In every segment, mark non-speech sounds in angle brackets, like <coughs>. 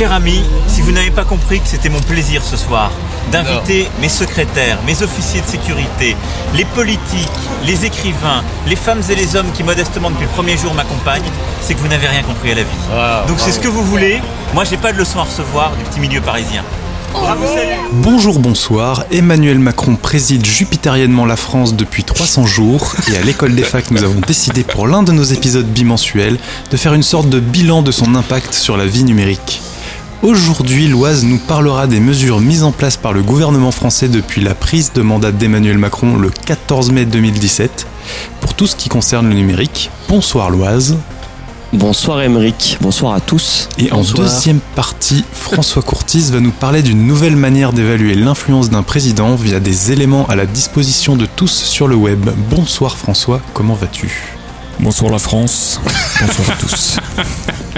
Cher ami, si vous n'avez pas compris que c'était mon plaisir ce soir d'inviter mes secrétaires, mes officiers de sécurité, les politiques, les écrivains, les femmes et les hommes qui modestement depuis le premier jour m'accompagnent, c'est que vous n'avez rien compris à la vie. Donc c'est ce que vous voulez. Moi j'ai pas de leçon à recevoir du petit milieu parisien. Bravo, salut Bonjour, bonsoir. Emmanuel Macron préside jupitériennement la France depuis 300 jours et à l'école des facs, nous avons décidé pour l'un de nos épisodes bimensuels de faire une sorte de bilan de son impact sur la vie numérique. Aujourd'hui, l'Oise nous parlera des mesures mises en place par le gouvernement français depuis la prise de mandat d'Emmanuel Macron le 14 mai 2017 pour tout ce qui concerne le numérique. Bonsoir l'Oise. Bonsoir Émeric, bonsoir à tous. Et en deuxième partie, François Courtis va nous parler d'une nouvelle manière d'évaluer l'influence d'un président via des éléments à la disposition de tous sur le web. Bonsoir François, comment vas-tu? Bonsoir la France, bonsoir à tous. <laughs>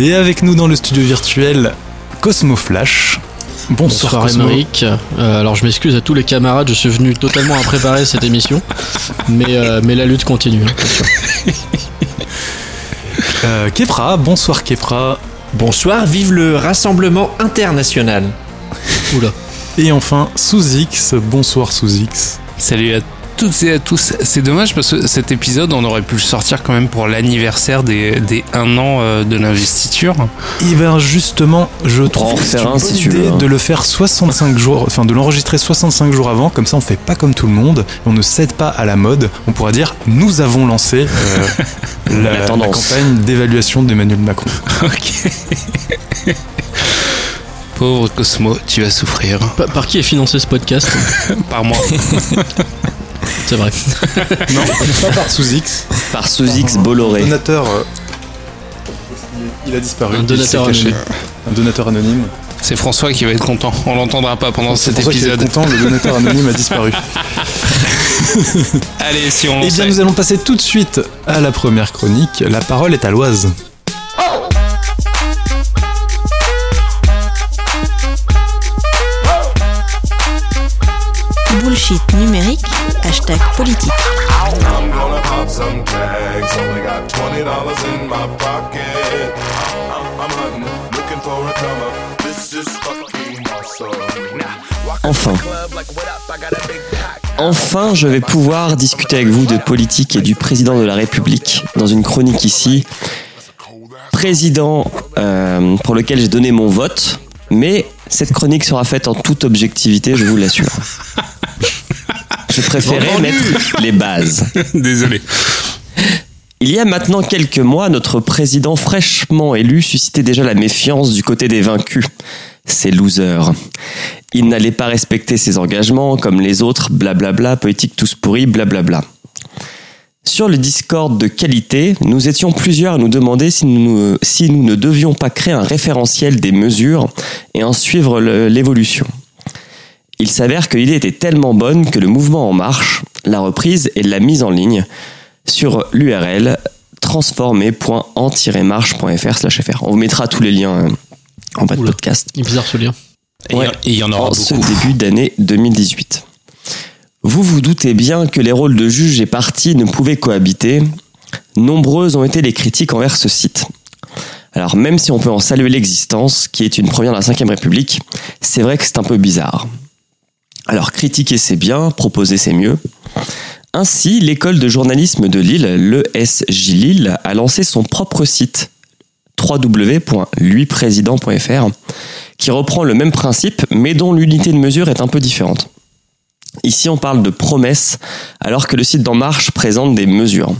Et avec nous dans le studio virtuel, Cosmo Flash. Bonsoir, Bonsoir. Euh, alors je m'excuse à tous les camarades, je suis venu totalement à préparer cette émission, mais, euh, mais la lutte continue. hein. <laughs> Euh, Kepra, bonsoir Kepra. Bonsoir, vive le Rassemblement international. Oula. Et enfin, Sous-X, bonsoir Sous-X. Salut à toutes et à tous. C'est dommage parce que cet épisode, on aurait pu le sortir quand même pour l'anniversaire des, des 1 an euh, de l'investiture. Et ben justement, je trouve que c'est une un, bonne si tu idée veux, hein. de le faire 65 jours, enfin de l'enregistrer 65 jours avant, comme ça on fait pas comme tout le monde, on ne cède pas à la mode, on pourra dire nous avons lancé euh, <laughs> la, La tendance. la campagne d'évaluation d'Emmanuel Macron. <laughs> Ok. Pauvre Cosmo, tu vas souffrir. Pa- Par qui est financé ce podcast? <laughs> Par moi. C'est vrai. <laughs> Non, pas par Sous-X. Par Sous-X Bolloré. Donateur. euh, il a disparu. Un il donateur caché. anonyme. Un donateur anonyme. C'est François qui va être content. On l'entendra pas pendant cet pour ça qu'il est épisode. content, le donateur anonyme a disparu. <laughs> Allez, si on Eh bien, nous allons passer tout de suite à la première chronique. La parole est à l'Oise. Is fucking awesome. Enfin. Enfin, je vais pouvoir discuter avec vous de politique et du président de la République dans une chronique ici. Président euh, pour lequel j'ai donné mon vote, mais cette chronique sera faite en toute objectivité, je vous l'assure. Je préférais Entendu. mettre les bases. <laughs> Désolé. Il y a maintenant quelques mois, notre président fraîchement élu suscitait déjà la méfiance du côté des vaincus. Ces losers. Il n'allait pas respecter ses engagements comme les autres, blablabla, politique tous pourris, blablabla. Sur le Discord de qualité, nous étions plusieurs à nous demander si nous, si nous ne devions pas créer un référentiel des mesures et en suivre l'évolution. Il s'avère que l'idée était tellement bonne que le mouvement En Marche l'a reprise et l'a mise en ligne sur l'URL transformer.en-marche.fr fr. On vous mettra tous les liens euh, en bas de Oula. podcast. Il est bizarre ce lien. Et il y en- Ouais. et il y en aura En ce début d'année 2018. Vous vous doutez bien que les rôles de juge et partie ne pouvaient cohabiter. Nombreuses ont été les critiques envers ce site. Alors même si on peut en saluer l'existence, qui est une première de la Ve République, c'est vrai que c'est un peu bizarre. Alors critiquer c'est bien, proposer c'est mieux. Ainsi, l'école de journalisme de Lille, l'ESJ Lille, a lancé son propre site www.luiprésident.fr qui reprend le même principe mais dont l'unité de mesure est un peu différente. Ici, on parle de promesses, alors que le site d'En Marche présente des mesures.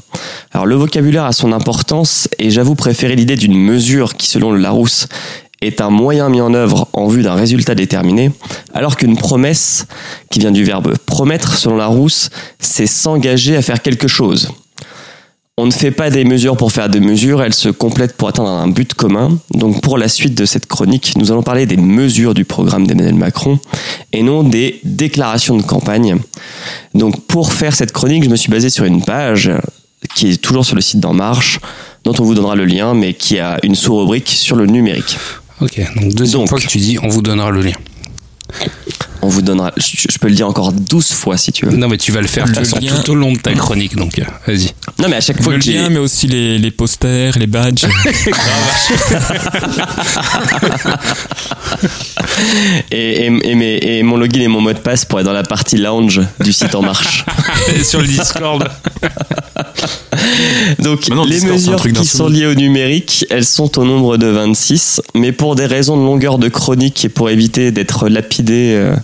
Alors, le vocabulaire a son importance, et j'avoue préférer l'idée d'une mesure qui, selon le Larousse, est un moyen mis en œuvre en vue d'un résultat déterminé, alors qu'une promesse, qui vient du verbe promettre, selon Larousse, c'est s'engager à faire quelque chose. On ne fait pas des mesures pour faire des mesures, elles se complètent pour atteindre un but commun. Donc pour la suite de cette chronique, nous allons parler des mesures du programme d'Emmanuel Macron et non des déclarations de campagne. Donc pour faire cette chronique, je me suis basé sur une page qui est toujours sur le site d'En Marche, dont on vous donnera le lien, mais qui a une sous-rubrique sur le numérique. Ok, donc deuxième Donc. fois que tu dis on vous donnera le lien. On vous donnera, je, je peux le dire encore 12 fois si tu veux. Non mais tu vas le faire de toute Le façon, lien. tout au long de ta chronique, donc euh, vas-y. Non mais à chaque fois Le que j'ai- lien, mais aussi les, les posters, les badges. <laughs> <laughs> et, et, et mes- et mon login et mon mot de passe pour être dans la partie lounge du site En Marche. <laughs> sur le Discord. Donc le les Discord, mesures qui sont liées au numérique, elles sont au nombre de 26, mais pour des raisons de longueur de chronique et pour éviter d'être lapidé euh,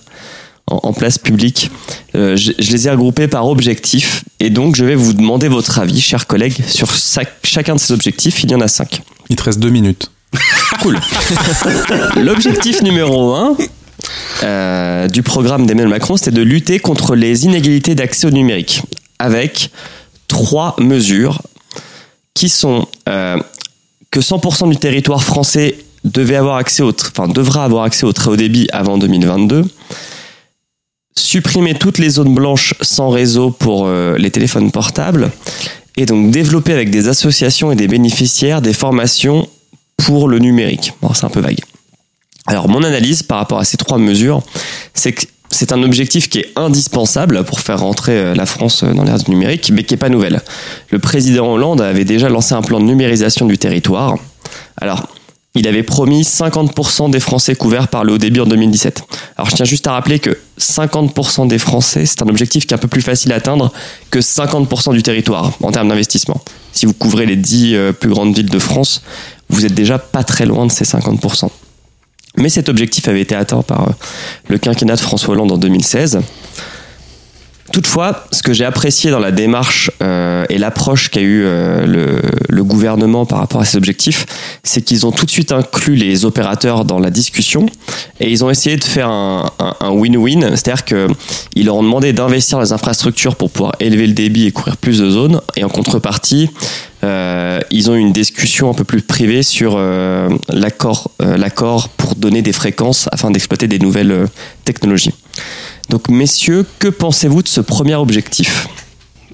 en, en place publique, euh, je, je les ai regroupées par objectif et donc je vais vous demander votre avis, chers collègues, sur chacun de ces objectifs. Il y en a cinq. Il te reste deux minutes. <laughs> Cool. L'objectif numéro un euh, du programme d'Emmanuel Macron, c'était de lutter contre les inégalités d'accès au numérique, avec trois mesures qui sont euh, que 100% du territoire français devait avoir accès au, enfin, devra avoir accès au très haut débit avant 2022. Supprimer toutes les zones blanches sans réseau pour euh, les téléphones portables et donc développer avec des associations et des bénéficiaires des formations pour le numérique. C'est un peu vague. Alors, mon analyse par rapport à ces trois mesures, c'est que c'est un objectif qui est indispensable pour faire rentrer euh, la France dans l'ère du numérique, mais qui n'est pas nouvelle. Le président Hollande avait déjà lancé un plan de numérisation du territoire. Alors, il avait promis 50% des Français couverts par le haut débit en 2017. Alors, je tiens juste à rappeler que 50% des Français, c'est un objectif qui est un peu plus facile à atteindre que 50% du territoire en termes d'investissement. Si vous couvrez les 10 euh, plus grandes villes de France, vous êtes déjà pas très loin de ces 50%. Mais cet objectif avait été atteint par euh, le quinquennat de François Hollande en 2016. Toutefois, ce que j'ai apprécié dans la démarche euh, et l'approche qu'a eu euh, le, gouvernement par rapport à ces objectifs, c'est qu'ils ont tout de suite inclus les opérateurs dans la discussion et ils ont essayé de faire un win-win, c'est-à-dire qu'ils leur ont demandé d'investir dans les infrastructures pour pouvoir élever le débit et couvrir plus de zones et en contrepartie, euh, ils ont eu une discussion un peu plus privée sur l'accord l'accord pour donner des fréquences afin d'exploiter des nouvelles technologies. Donc messieurs, que pensez-vous de ce premier objectif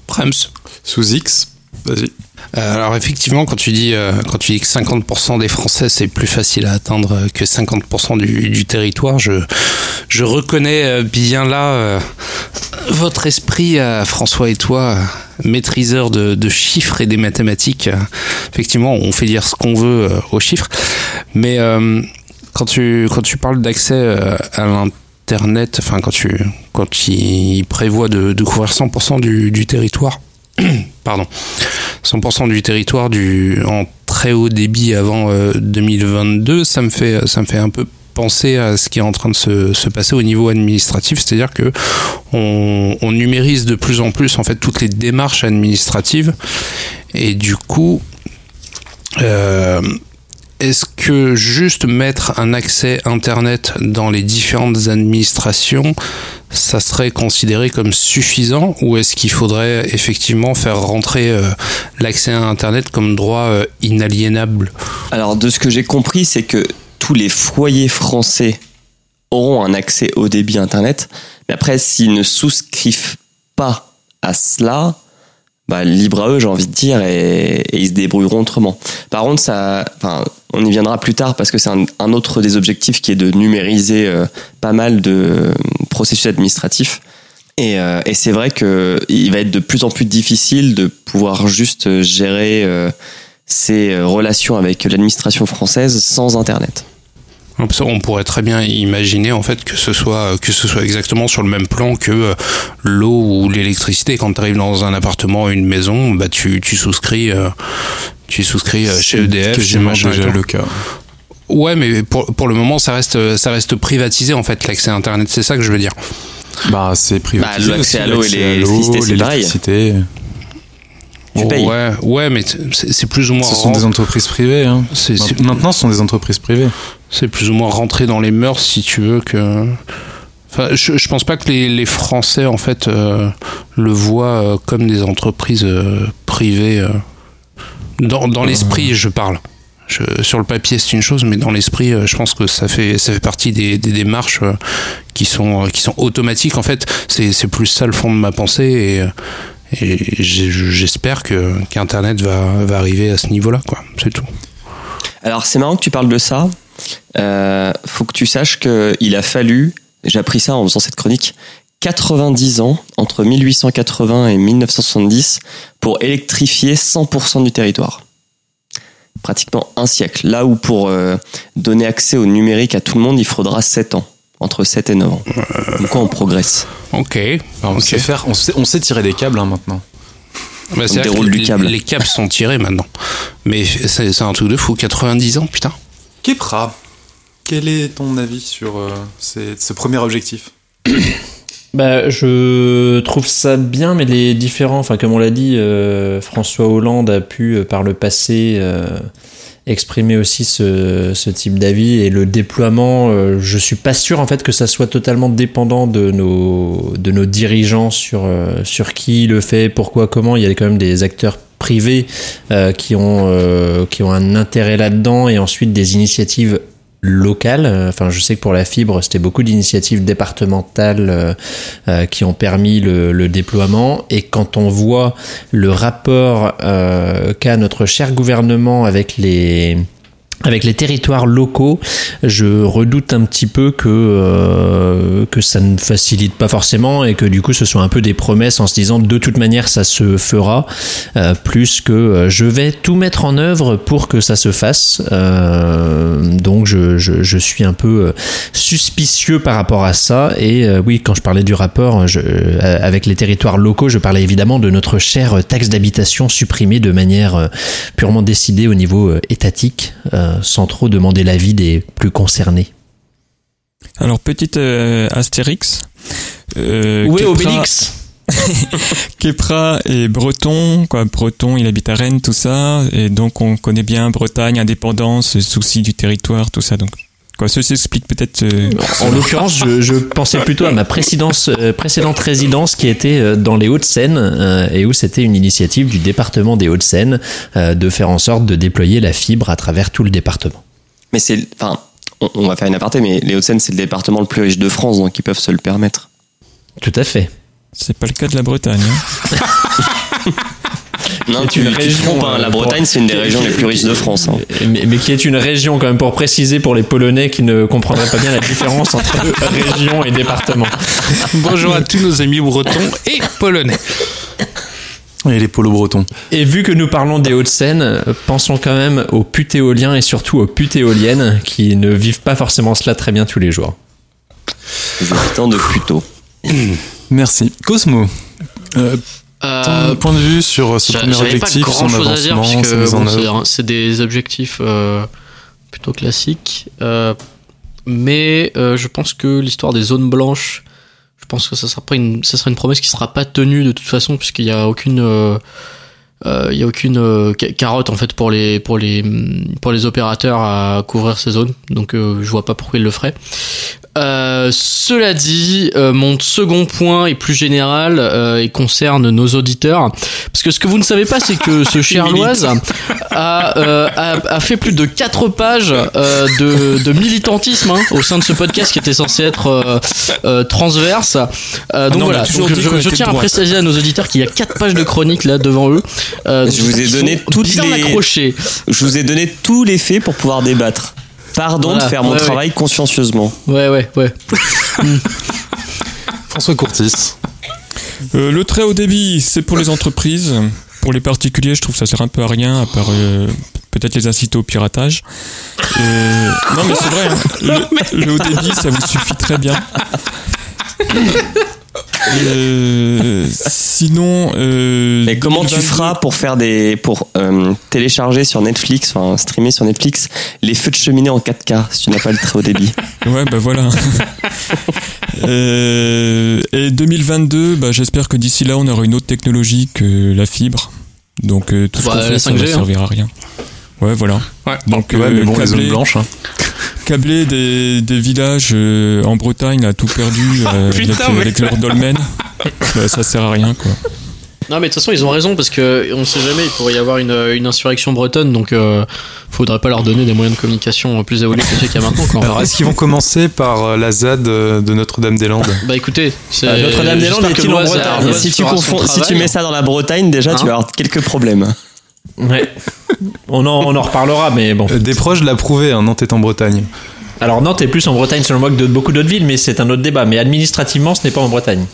Prems. Sous X, vas-y. Euh, alors effectivement, quand tu dis euh, quand tu dis que 50% des Français c'est plus facile à atteindre que 50% du, du territoire, je je reconnais euh, bien là euh, votre esprit, euh, François et toi, maîtriseurs de, de chiffres et des mathématiques. Effectivement, on fait dire ce qu'on veut euh, aux chiffres, mais euh, quand tu quand tu parles d'accès euh, à l'internet, enfin quand tu quand il prévoit de, couvrir 100% du, territoire, <clears throat> pardon. 100% du territoire du, en très haut débit avant euh, 2022, ça me fait, ça me fait un peu penser à ce qui est en train de se, se passer au niveau administratif, c'est-à-dire que on, on numérise de plus en plus en fait toutes les démarches administratives et du coup euh, est-ce que juste mettre un accès Internet dans les différentes administrations, ça serait considéré comme suffisant ou est-ce qu'il faudrait effectivement faire rentrer euh, l'accès à Internet comme droit euh, inaliénable? Alors de ce que j'ai compris, c'est que tous les foyers français auront un accès au débit Internet, mais après s'ils ne souscrivent pas à cela, bah, libre à eux, j'ai envie de dire, et, et ils se débrouilleront autrement. Par contre, ça, enfin, on y viendra plus tard parce que c'est un, autre des objectifs qui est de numériser euh, pas mal de processus administratifs. Et, euh, c'est vrai que il va être de plus en plus difficile de pouvoir juste gérer euh, euh, relations avec l'administration française sans Internet. On pourrait très bien imaginer en fait que ce soit que ce soit exactement sur le même plan que euh, l'eau ou l'électricité. Quand tu arrives dans un appartement ou une maison, bah tu, tu souscris tu souscris euh, chez EDF, chez quasiment machin déjà le cas. Ouais, mais pour, pour le moment, ça reste, ça reste privatisé, en fait, l'accès à Internet. C'est ça que je veux dire. Bah, c'est privatisé. Bah, l'accès à l'eau et l'électricité, payes. Ouais, ouais, mais c'est plus ou moins. Ce sont des entreprises privées. Hein. Maintenant, ce sont des entreprises privées. c'est plus ou moins rentré dans les mœurs si tu veux que enfin je, je pense pas que les, les Français en fait euh, le voient euh, comme des entreprises euh, privées euh. Dans, l'esprit je parle. Sur le papier c'est une chose mais dans l'esprit euh, je pense que ça fait ça fait partie des, démarches euh, qui sont euh, qui sont automatiques. En fait c'est plus ça le fond de ma pensée et et j'espère qu'internet va, va arriver à ce niveau là quoi. C'est tout. Alors c'est marrant que tu parles de ça. Euh, faut que tu saches qu'il a fallu, j'ai appris ça en faisant cette chronique, 90 ans entre 1880 et 1970 pour électrifier 100% du territoire. Pratiquement un siècle. Là où pour euh, donner accès au numérique à tout le monde, il faudra 7 ans. Entre 7 et 9 ans. Donc quoi, on progresse. ok on, sait faire, on, sait, on sait tirer des câbles hein, maintenant. Bah, vrai déroule du les- câble. Les câbles sont tirés maintenant. Mais c'est c'est un truc de fou. 90 ans, putain. Kepra, quel est ton avis sur euh, ces- ce premier objectif? Bah, je trouve ça bien, mais les différents, enfin, comme on l'a dit, euh, François Hollande a pu, euh, par le passé, euh, exprimer aussi ce, ce type d'avis et le déploiement, je suis pas sûr en fait que ça soit totalement dépendant de nos, de nos dirigeants sur, sur qui le fait, pourquoi, comment. Il y a quand même des acteurs privés qui, ont, qui ont un intérêt là-dedans et ensuite des initiatives locales. Euh, Enfin, je sais que pour la fibre, c'était beaucoup d'initiatives départementales euh, euh, qui ont permis le, déploiement. Et quand on voit le rapport euh, qu'a notre cher gouvernement avec les avec les territoires locaux, je redoute un petit peu que euh, que ça ne facilite pas forcément et que du coup ce soit un peu des promesses en se disant de toute manière ça se fera, euh, plus que euh, je vais tout mettre en œuvre pour que ça se fasse. Euh, donc je, je, je suis un peu euh, suspicieux par rapport à ça et oui quand je parlais du rapport je, avec les territoires locaux, je parlais évidemment de notre chère taxe d'habitation supprimée de manière purement décidée au niveau étatique, euh, sans trop demander l'avis des plus concernés. Alors, petite euh, Astérix. Euh, Où est Kepra- Obélix? <laughs> Kepra est breton, quoi. Breton, il habite à Rennes, tout ça. Et donc, on connaît bien Bretagne, indépendance, souci du territoire, tout ça. Donc, quoi, ceci explique peut-être. euh, En l'occurrence, je, je pensais plutôt à ma précédence, euh, précédente résidence qui était euh, dans les Hauts-de-Seine euh, et où c'était une initiative du département des Hauts-de-Seine euh, de faire en sorte de déployer la fibre à travers tout le département. Mais c'est, enfin, on, on va faire une aparté, mais les Hauts-de-Seine, c'est le département le plus riche de France, donc ils peuvent se le permettre. Tout à fait. c'est pas le cas de la Bretagne. hein. <laughs> Non, C'est tu, une tu te région, trompes, hein, euh, la pour- Bretagne, c'est une des régions les plus riches de France. hein. Mais, mais qui est une région quand même pour préciser pour les Polonais qui ne comprendraient pas bien la différence <laughs> entre région et département. Bonjour à tous nos amis bretons et polonais. Et les polos bretons. Et vu que nous parlons des Hauts-de-Seine, euh, pensons quand même aux putes éoliens et surtout aux putes éoliennes qui ne vivent pas forcément cela très bien tous les jours. Les habitants de Puto. Merci. Cosmo, euh, ton Euh, point de vue sur ce j'a- premier J'avais pas objectif, grand son chose à dire avancement, puisque mise en bon, c'est des objectifs euh, plutôt classiques. Euh, mais euh, je pense que l'histoire des zones blanches, je pense que ça sera pas une, ça sera une promesse qui sera pas tenue de toute façon puisqu'il y a aucune euh, euh, a euh, carotte en fait pour les pour les pour les opérateurs à couvrir ces zones donc euh, je vois pas pourquoi ils le feraient euh, cela dit, euh, mon second point est plus général euh, et concerne nos auditeurs. Parce que ce que vous ne savez pas, c'est que ce <laughs> cher Loise a, euh, a, a fait plus de 4 pages euh, de, de militantisme hein, au sein de ce podcast qui était censé être euh, euh, transverse. Euh, donc non, voilà, Donc, je, je tiens à préciser à nos auditeurs qu'il y a 4 pages de chronique là devant eux. Euh, Je vous ai donné toutes les-. Je vous ai donné tous les faits pour pouvoir débattre. Pardon Voilà, de faire mon ouais, ouais. travail consciencieusement. Ouais, ouais, ouais. <laughs> François Courtis. Euh, le très haut débit, c'est pour les entreprises. Pour les particuliers, je trouve que ça sert un peu à rien, à part euh, peut-être les inciter au piratage. Euh, non, mais c'est vrai, hein. le, <laughs> le haut débit, ça vous suffit très bien. <laughs> Euh, sinon, euh, Mais comment tu 2022, feras pour faire des pour euh, télécharger sur Netflix, enfin streamer sur Netflix les feux de cheminée en 4K si tu n'as pas le très haut débit? <laughs> Ouais, bah voilà. <laughs> Euh, et 2022, bah, j'espère que d'ici là, on aura une autre technologie que la fibre. Donc euh, tout ce Bah, qu'on la fait, ça 5G, va hein. servir à rien. Ouais, voilà. Ouais. Donc, Ouais, mais euh, bon, les zones câbler- blanches. hein. Câbler des, des villages euh, en Bretagne, là, tout perdu, <laughs> euh, Putain, avec, mais- avec leur dolmen, <laughs> bah, ça sert à rien, quoi. Non, mais de toute façon, ils ont raison parce que on sait jamais, il pourrait y avoir une, une insurrection bretonne, donc euh, faudrait pas leur donner des moyens de communication plus évolués que ceux qu'il y a maintenant. Quoi. Alors, est-ce qu'ils vont commencer par euh, la ZAD euh, de Notre-Dame-des-Landes? Bah écoutez, c'est. Ah, Notre-Dame-des-Landes est-il en Bretagne si tu confonds, si mets ça dans la Bretagne, déjà, tu Hein vas avoir quelques problèmes. Ouais. On en, on en reparlera, mais bon. Euh, Des proches l'ont prouvé, hein, Nantes est en Bretagne. Alors Nantes est plus en Bretagne selon moi que de beaucoup d'autres villes, mais c'est un autre débat. Mais administrativement, ce n'est pas en Bretagne.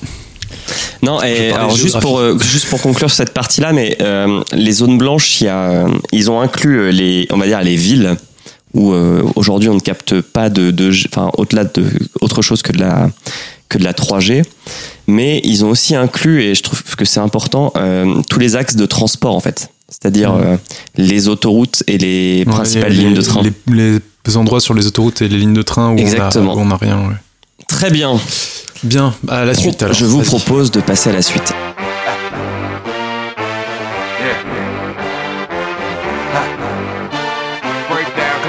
Non, et alors juste pour euh, juste pour conclure cette partie-là, mais euh, les zones blanches, il y a, ils ont inclus les, on va dire les villes où euh, aujourd'hui on ne capte pas de, de enfin au-delà de autre chose que de la que de la 3G, mais ils ont aussi inclus et je trouve que c'est important euh, tous les axes de transport en fait, c'est-à-dire euh, les autoroutes et les Ouais, principales les- lignes de train. Les, les endroits sur les autoroutes et les lignes de train où Exactement. on a, où on a rien. ouais. Très bien. Bien, à la suite alors. je vous propose de passer à la suite.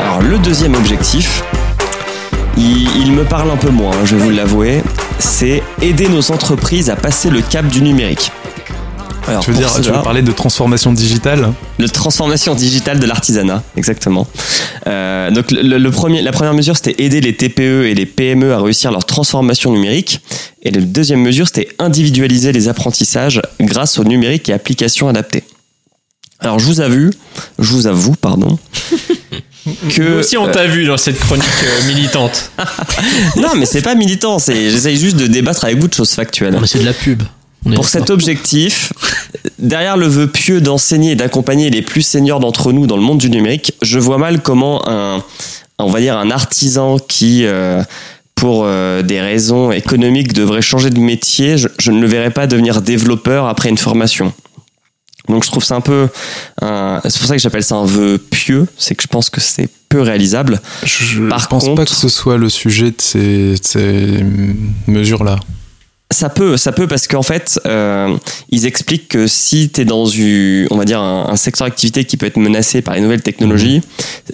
Alors le deuxième objectif, il, il me parle un peu moins, hein, je vais vous l'avouer, c'est aider nos entreprises à passer le cap du numérique. Alors, Tu veux dire, tu veux parler de transformation digitale le transformation digitale de l'artisanat, exactement. Euh, donc le, le premier, la première mesure, c'était aider les TPE et les PME à réussir leur transformation numérique. Et la deuxième mesure, c'était individualiser les apprentissages grâce au numérique et applications adaptées. Alors je vous avoue, je vous avoue, pardon, <laughs> que Nous aussi, on t'a vu dans cette chronique euh, militante. <laughs> non, mais c'est pas militant, c'est j'essaye juste de débattre avec vous de choses factuelles. Non, mais c'est de la pub. Pour cet objectif, derrière le vœu pieux d'enseigner et d'accompagner les plus seniors d'entre nous dans le monde du numérique, je vois mal comment un, on va dire un artisan qui, euh, pour euh, des raisons économiques, devrait changer de métier, je, je ne le verrais pas devenir développeur après une formation. Donc je trouve ça un peu, c'est pour ça que j'appelle ça un vœu pieux, c'est que je pense que c'est peu réalisable. Je Par pense pas que ce soit le sujet de ces, de ces mesures-là. Ça peut, ça peut parce qu'en fait, euh, ils expliquent que si tu es dans une, on va dire un, un secteur d'activité qui peut être menacé par les nouvelles technologies,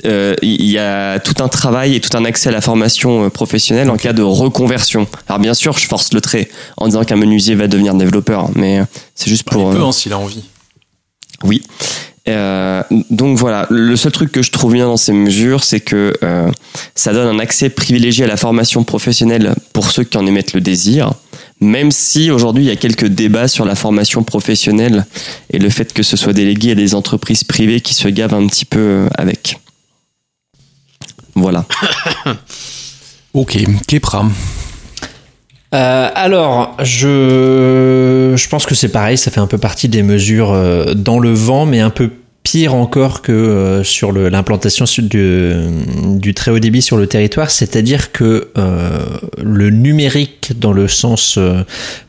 euh, il y a tout un travail et tout un accès à la formation euh, professionnelle en cas de reconversion. Alors bien sûr, je force le trait en disant qu'un menuisier va devenir développeur, mais euh, c'est juste pour. Il peut, hein, s'il a envie. oui. Euh, donc voilà, le seul truc que je trouve bien dans ces mesures, c'est que euh, ça donne un accès privilégié à la formation professionnelle pour ceux qui en émettent le désir, même si aujourd'hui il y a quelques débats sur la formation professionnelle et le fait que ce soit délégué à des entreprises privées qui se gavent un petit peu euh, avec. Voilà. <coughs> Ok, Kepra. Euh, alors, je, je pense que c'est pareil, ça fait un peu partie des mesures euh, dans le vent, mais un peu pire encore que euh, sur l'implantation du, du très haut débit sur le territoire, c'est-à-dire que euh, le numérique dans le sens euh,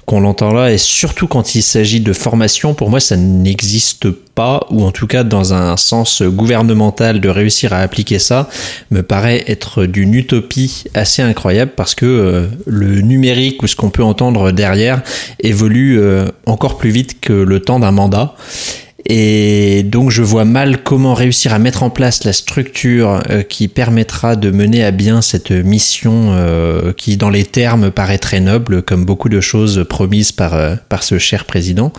qu'on l'entend là, et surtout quand il s'agit de formation, pour moi ça n'existe pas, ou en tout cas dans un sens gouvernemental de réussir à appliquer ça, me paraît être d'une utopie assez incroyable parce que euh, le numérique ou ce qu'on peut entendre derrière évolue euh, encore plus vite que le temps d'un mandat. Et donc je vois mal comment réussir à mettre en place la structure euh, qui permettra de mener à bien cette mission euh, qui dans les termes paraît très noble comme beaucoup de choses promises par, euh, par ce cher président.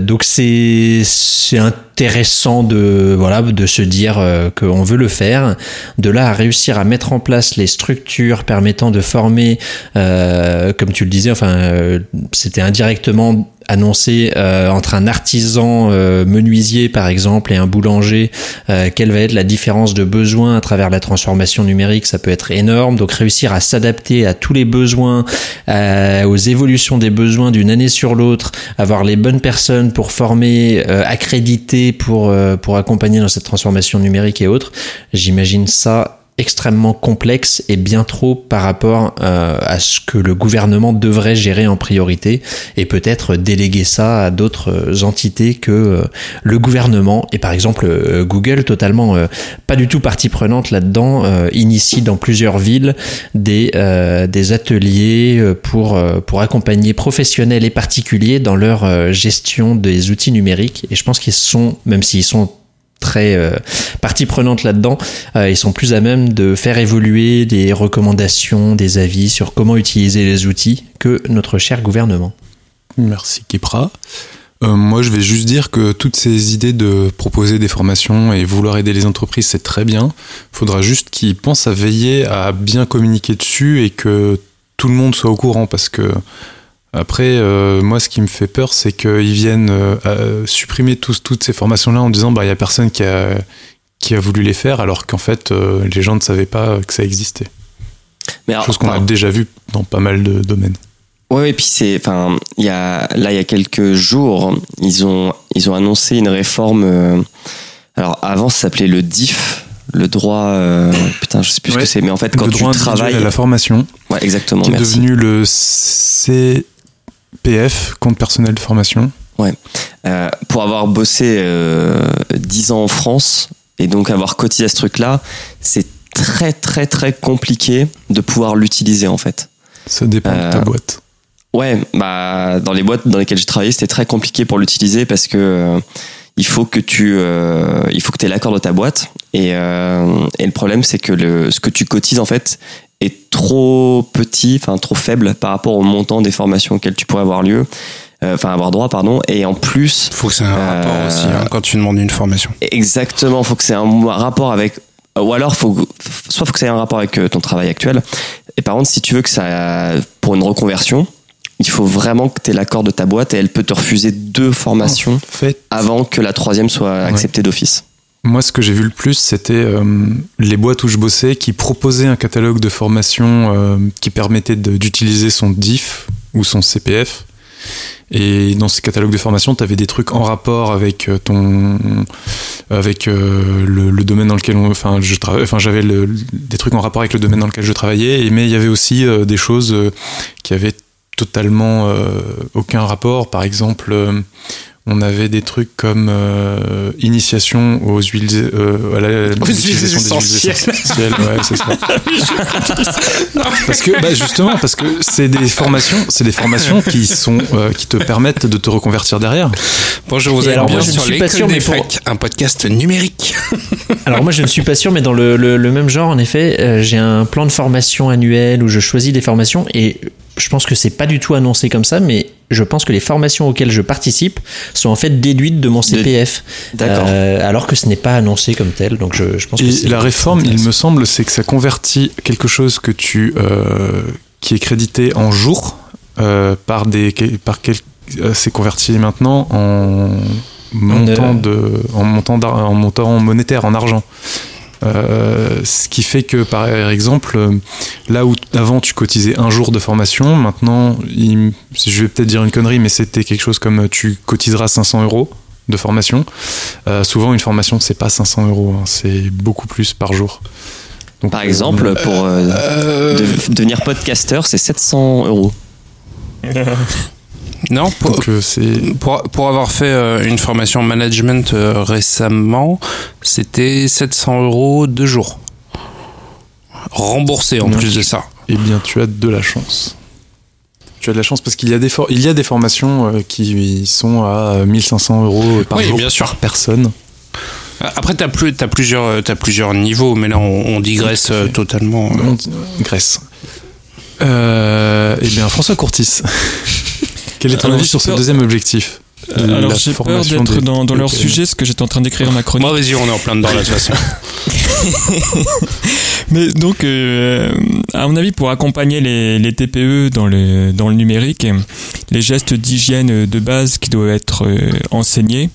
Donc c'est c'est intéressant de voilà de se dire euh, qu'on veut le faire. De là à réussir à mettre en place les structures permettant de former, euh, comme tu le disais, enfin euh, c'était indirectement annoncé euh, entre un artisan euh, menuisier par exemple et un boulanger euh, quelle va être la différence de besoin à travers la transformation numérique? Ça peut être énorme donc réussir à s'adapter à tous les besoins aux évolutions des besoins d'une année sur l'autre avoir les bonnes personnes pour former euh, euh, pour accompagner dans cette transformation numérique et autres. J'imagine ça extrêmement complexe et bien trop par rapport euh, à ce que le gouvernement devrait gérer en priorité et peut-être déléguer ça à d'autres entités que euh, le gouvernement et par exemple euh, Google totalement euh, pas du tout partie prenante là-dedans euh, initie dans plusieurs villes des euh, des ateliers euh, pour euh, pour accompagner professionnels et particuliers dans leur euh, gestion des outils numériques et je pense qu'ils sont même s'ils sont très euh, partie prenante là-dedans. Euh, ils sont plus à même de faire évoluer des recommandations, des avis sur comment utiliser les outils que notre cher gouvernement. Merci Kipra. Euh, moi, je vais juste dire que toutes ces idées de proposer des formations et vouloir aider les entreprises, c'est très bien. Il faudra juste qu'ils pensent à veiller à bien communiquer dessus et que tout le monde soit au courant parce que après, euh, moi, ce qui me fait peur, c'est qu'ils viennent euh, supprimer tous, toutes ces formations-là en disant bah il y a personne qui a qui a voulu les faire alors qu'en fait euh, les gens ne savaient pas que ça existait. Mais alors, Chose qu'on a déjà vu dans pas mal de domaines. Ouais, et puis c'est, enfin, il y a, là, il y a quelques jours, ils ont, ils ont annoncé une réforme. alors, avant, ça s'appelait le DIF, le droit, euh, putain, je sais plus ce que c'est, mais en fait, quand le tu droit individuel travailles, à la formation, ouais, exactement, qui est merci. devenu le CPF, compte personnel de formation. Euh, pour avoir bossé euh, 10 ans en France et donc avoir cotisé à ce truc-là, c'est très, très, très compliqué de pouvoir l'utiliser, en fait. Ça dépend de ta Euh, boîte. Ouais, bah dans les boîtes dans lesquelles j'ai travaillé, c'était très compliqué pour l'utiliser parce que euh, il faut que tu il faut que tu aies l'accord de ta boîte et et le problème c'est que le ce que tu cotises en fait est trop petit, enfin trop faible par rapport au montant des formations auxquelles tu pourrais avoir lieu, euh, enfin avoir droit pardon et en plus Il faut que c'est un Euh, rapport aussi hein, quand tu demandes une formation. Exactement, faut que c'est un rapport avec ou alors faut soit faut que ça ait un rapport avec euh, ton travail actuel et par contre si tu veux que ça pour une reconversion, il faut vraiment que tu aies l'accord de ta boîte et elle peut te refuser deux formations En fait, avant que la troisième soit acceptée d'office. Moi, ce que j'ai vu le plus, c'était euh, les boîtes où je bossais qui proposaient un catalogue de formations euh, qui permettait d'utiliser son DIF ou son CPF. Et dans ces catalogues de formation, tu avais des trucs en rapport avec euh, ton, avec le, domaine dans lequel on, enfin, je enfin, j'avais le- des trucs en rapport avec le domaine dans lequel je travaillais. Mais il y avait aussi des choses qui avaient totalement aucun rapport. Par exemple, on avait des trucs comme euh, initiation aux huiles, euh, à la- Aux l'utilisation huiles des huiles essentielles. Ouais, c'est ça. <laughs> parce que bah, justement, parce que c'est des formations, c'est des formations qui sont euh, qui te permettent de te reconvertir derrière. Bonjour, vous alors, bien moi, je ne sur suis pas l'école sûr, des mais pour- facs, un podcast numérique. <laughs> Alors moi je ne suis pas sûr, mais dans le, le- le même genre, en effet, euh, j'ai un plan de formation annuel où je choisis des formations et je pense que c'est pas du tout annoncé comme ça, mais je pense que les formations auxquelles je participe sont en fait déduites de mon CPF, D'accord. Euh, alors que ce n'est pas annoncé comme tel. Donc je, je pense que Et c'est la réforme, il me semble, c'est que ça convertit quelque chose que tu euh, qui est crédité en jours euh, par des par quel euh, c'est converti maintenant en montant de en montant en montant monétaire en argent. Euh, ce qui fait que par exemple là où avant tu cotisais un jour de formation maintenant il- je vais peut-être dire une connerie mais c'était quelque chose comme tu cotiseras 500 euros de formation Euh, souvent une formation c'est pas 500 euros hein, c'est beaucoup plus par jour Donc, Par euh, exemple, pour euh, de- devenir podcasteur, c'est 700 euros. <laughs> Non, pour, donc euh, c'est pour, pour avoir fait euh, une formation management euh, récemment, c'était 700 euros deux jours. Remboursé en Non. plus de ça. eh bien tu as de la chance tu as de la chance parce qu'il y a des il y a des formations qui sont à 1500 euros par Oui, jour bien sûr. par personne Après, t'as plus, t'as plusieurs, plusieurs niveaux, mais là, on, on digresse totalement. On. Euh, eh bien, François Courtis, <laughs> quel est ton Alors, avis sur ce peur- deuxième objectif Euh, Alors j'ai peur d'être des- dans, dans leur sujet, ce que j'étais en train d'écrire ma chronique. Bon, vas-y, on est en plein dedans, là, de toute façon. <laughs> Mais donc, euh, à mon avis, pour accompagner les, les TPE dans le, dans le numérique, les gestes d'hygiène de base qui doivent être euh, enseignés,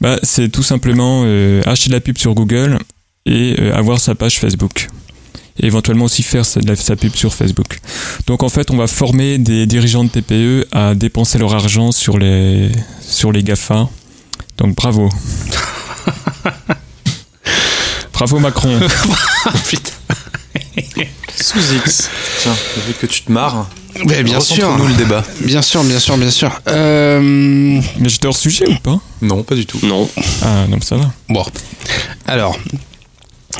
bah, c'est tout simplement euh, acheter de la pub sur Google et euh, avoir sa page Facebook. Et éventuellement aussi faire sa, pub sur Facebook. Donc en fait, on va former des dirigeants de TPE à dépenser leur argent sur les, sur les GAFA. Donc bravo. <laughs> Bravo Macron. <laughs> Putain. Sous X. Tiens, vu que tu te marres, Mais bien sûr. nous le débat. Bien sûr, bien sûr, bien sûr. Euh, Mais j'étais hors sujet ou pas? Non, pas du tout. Non. Ah, non, ça va. Bon, alors,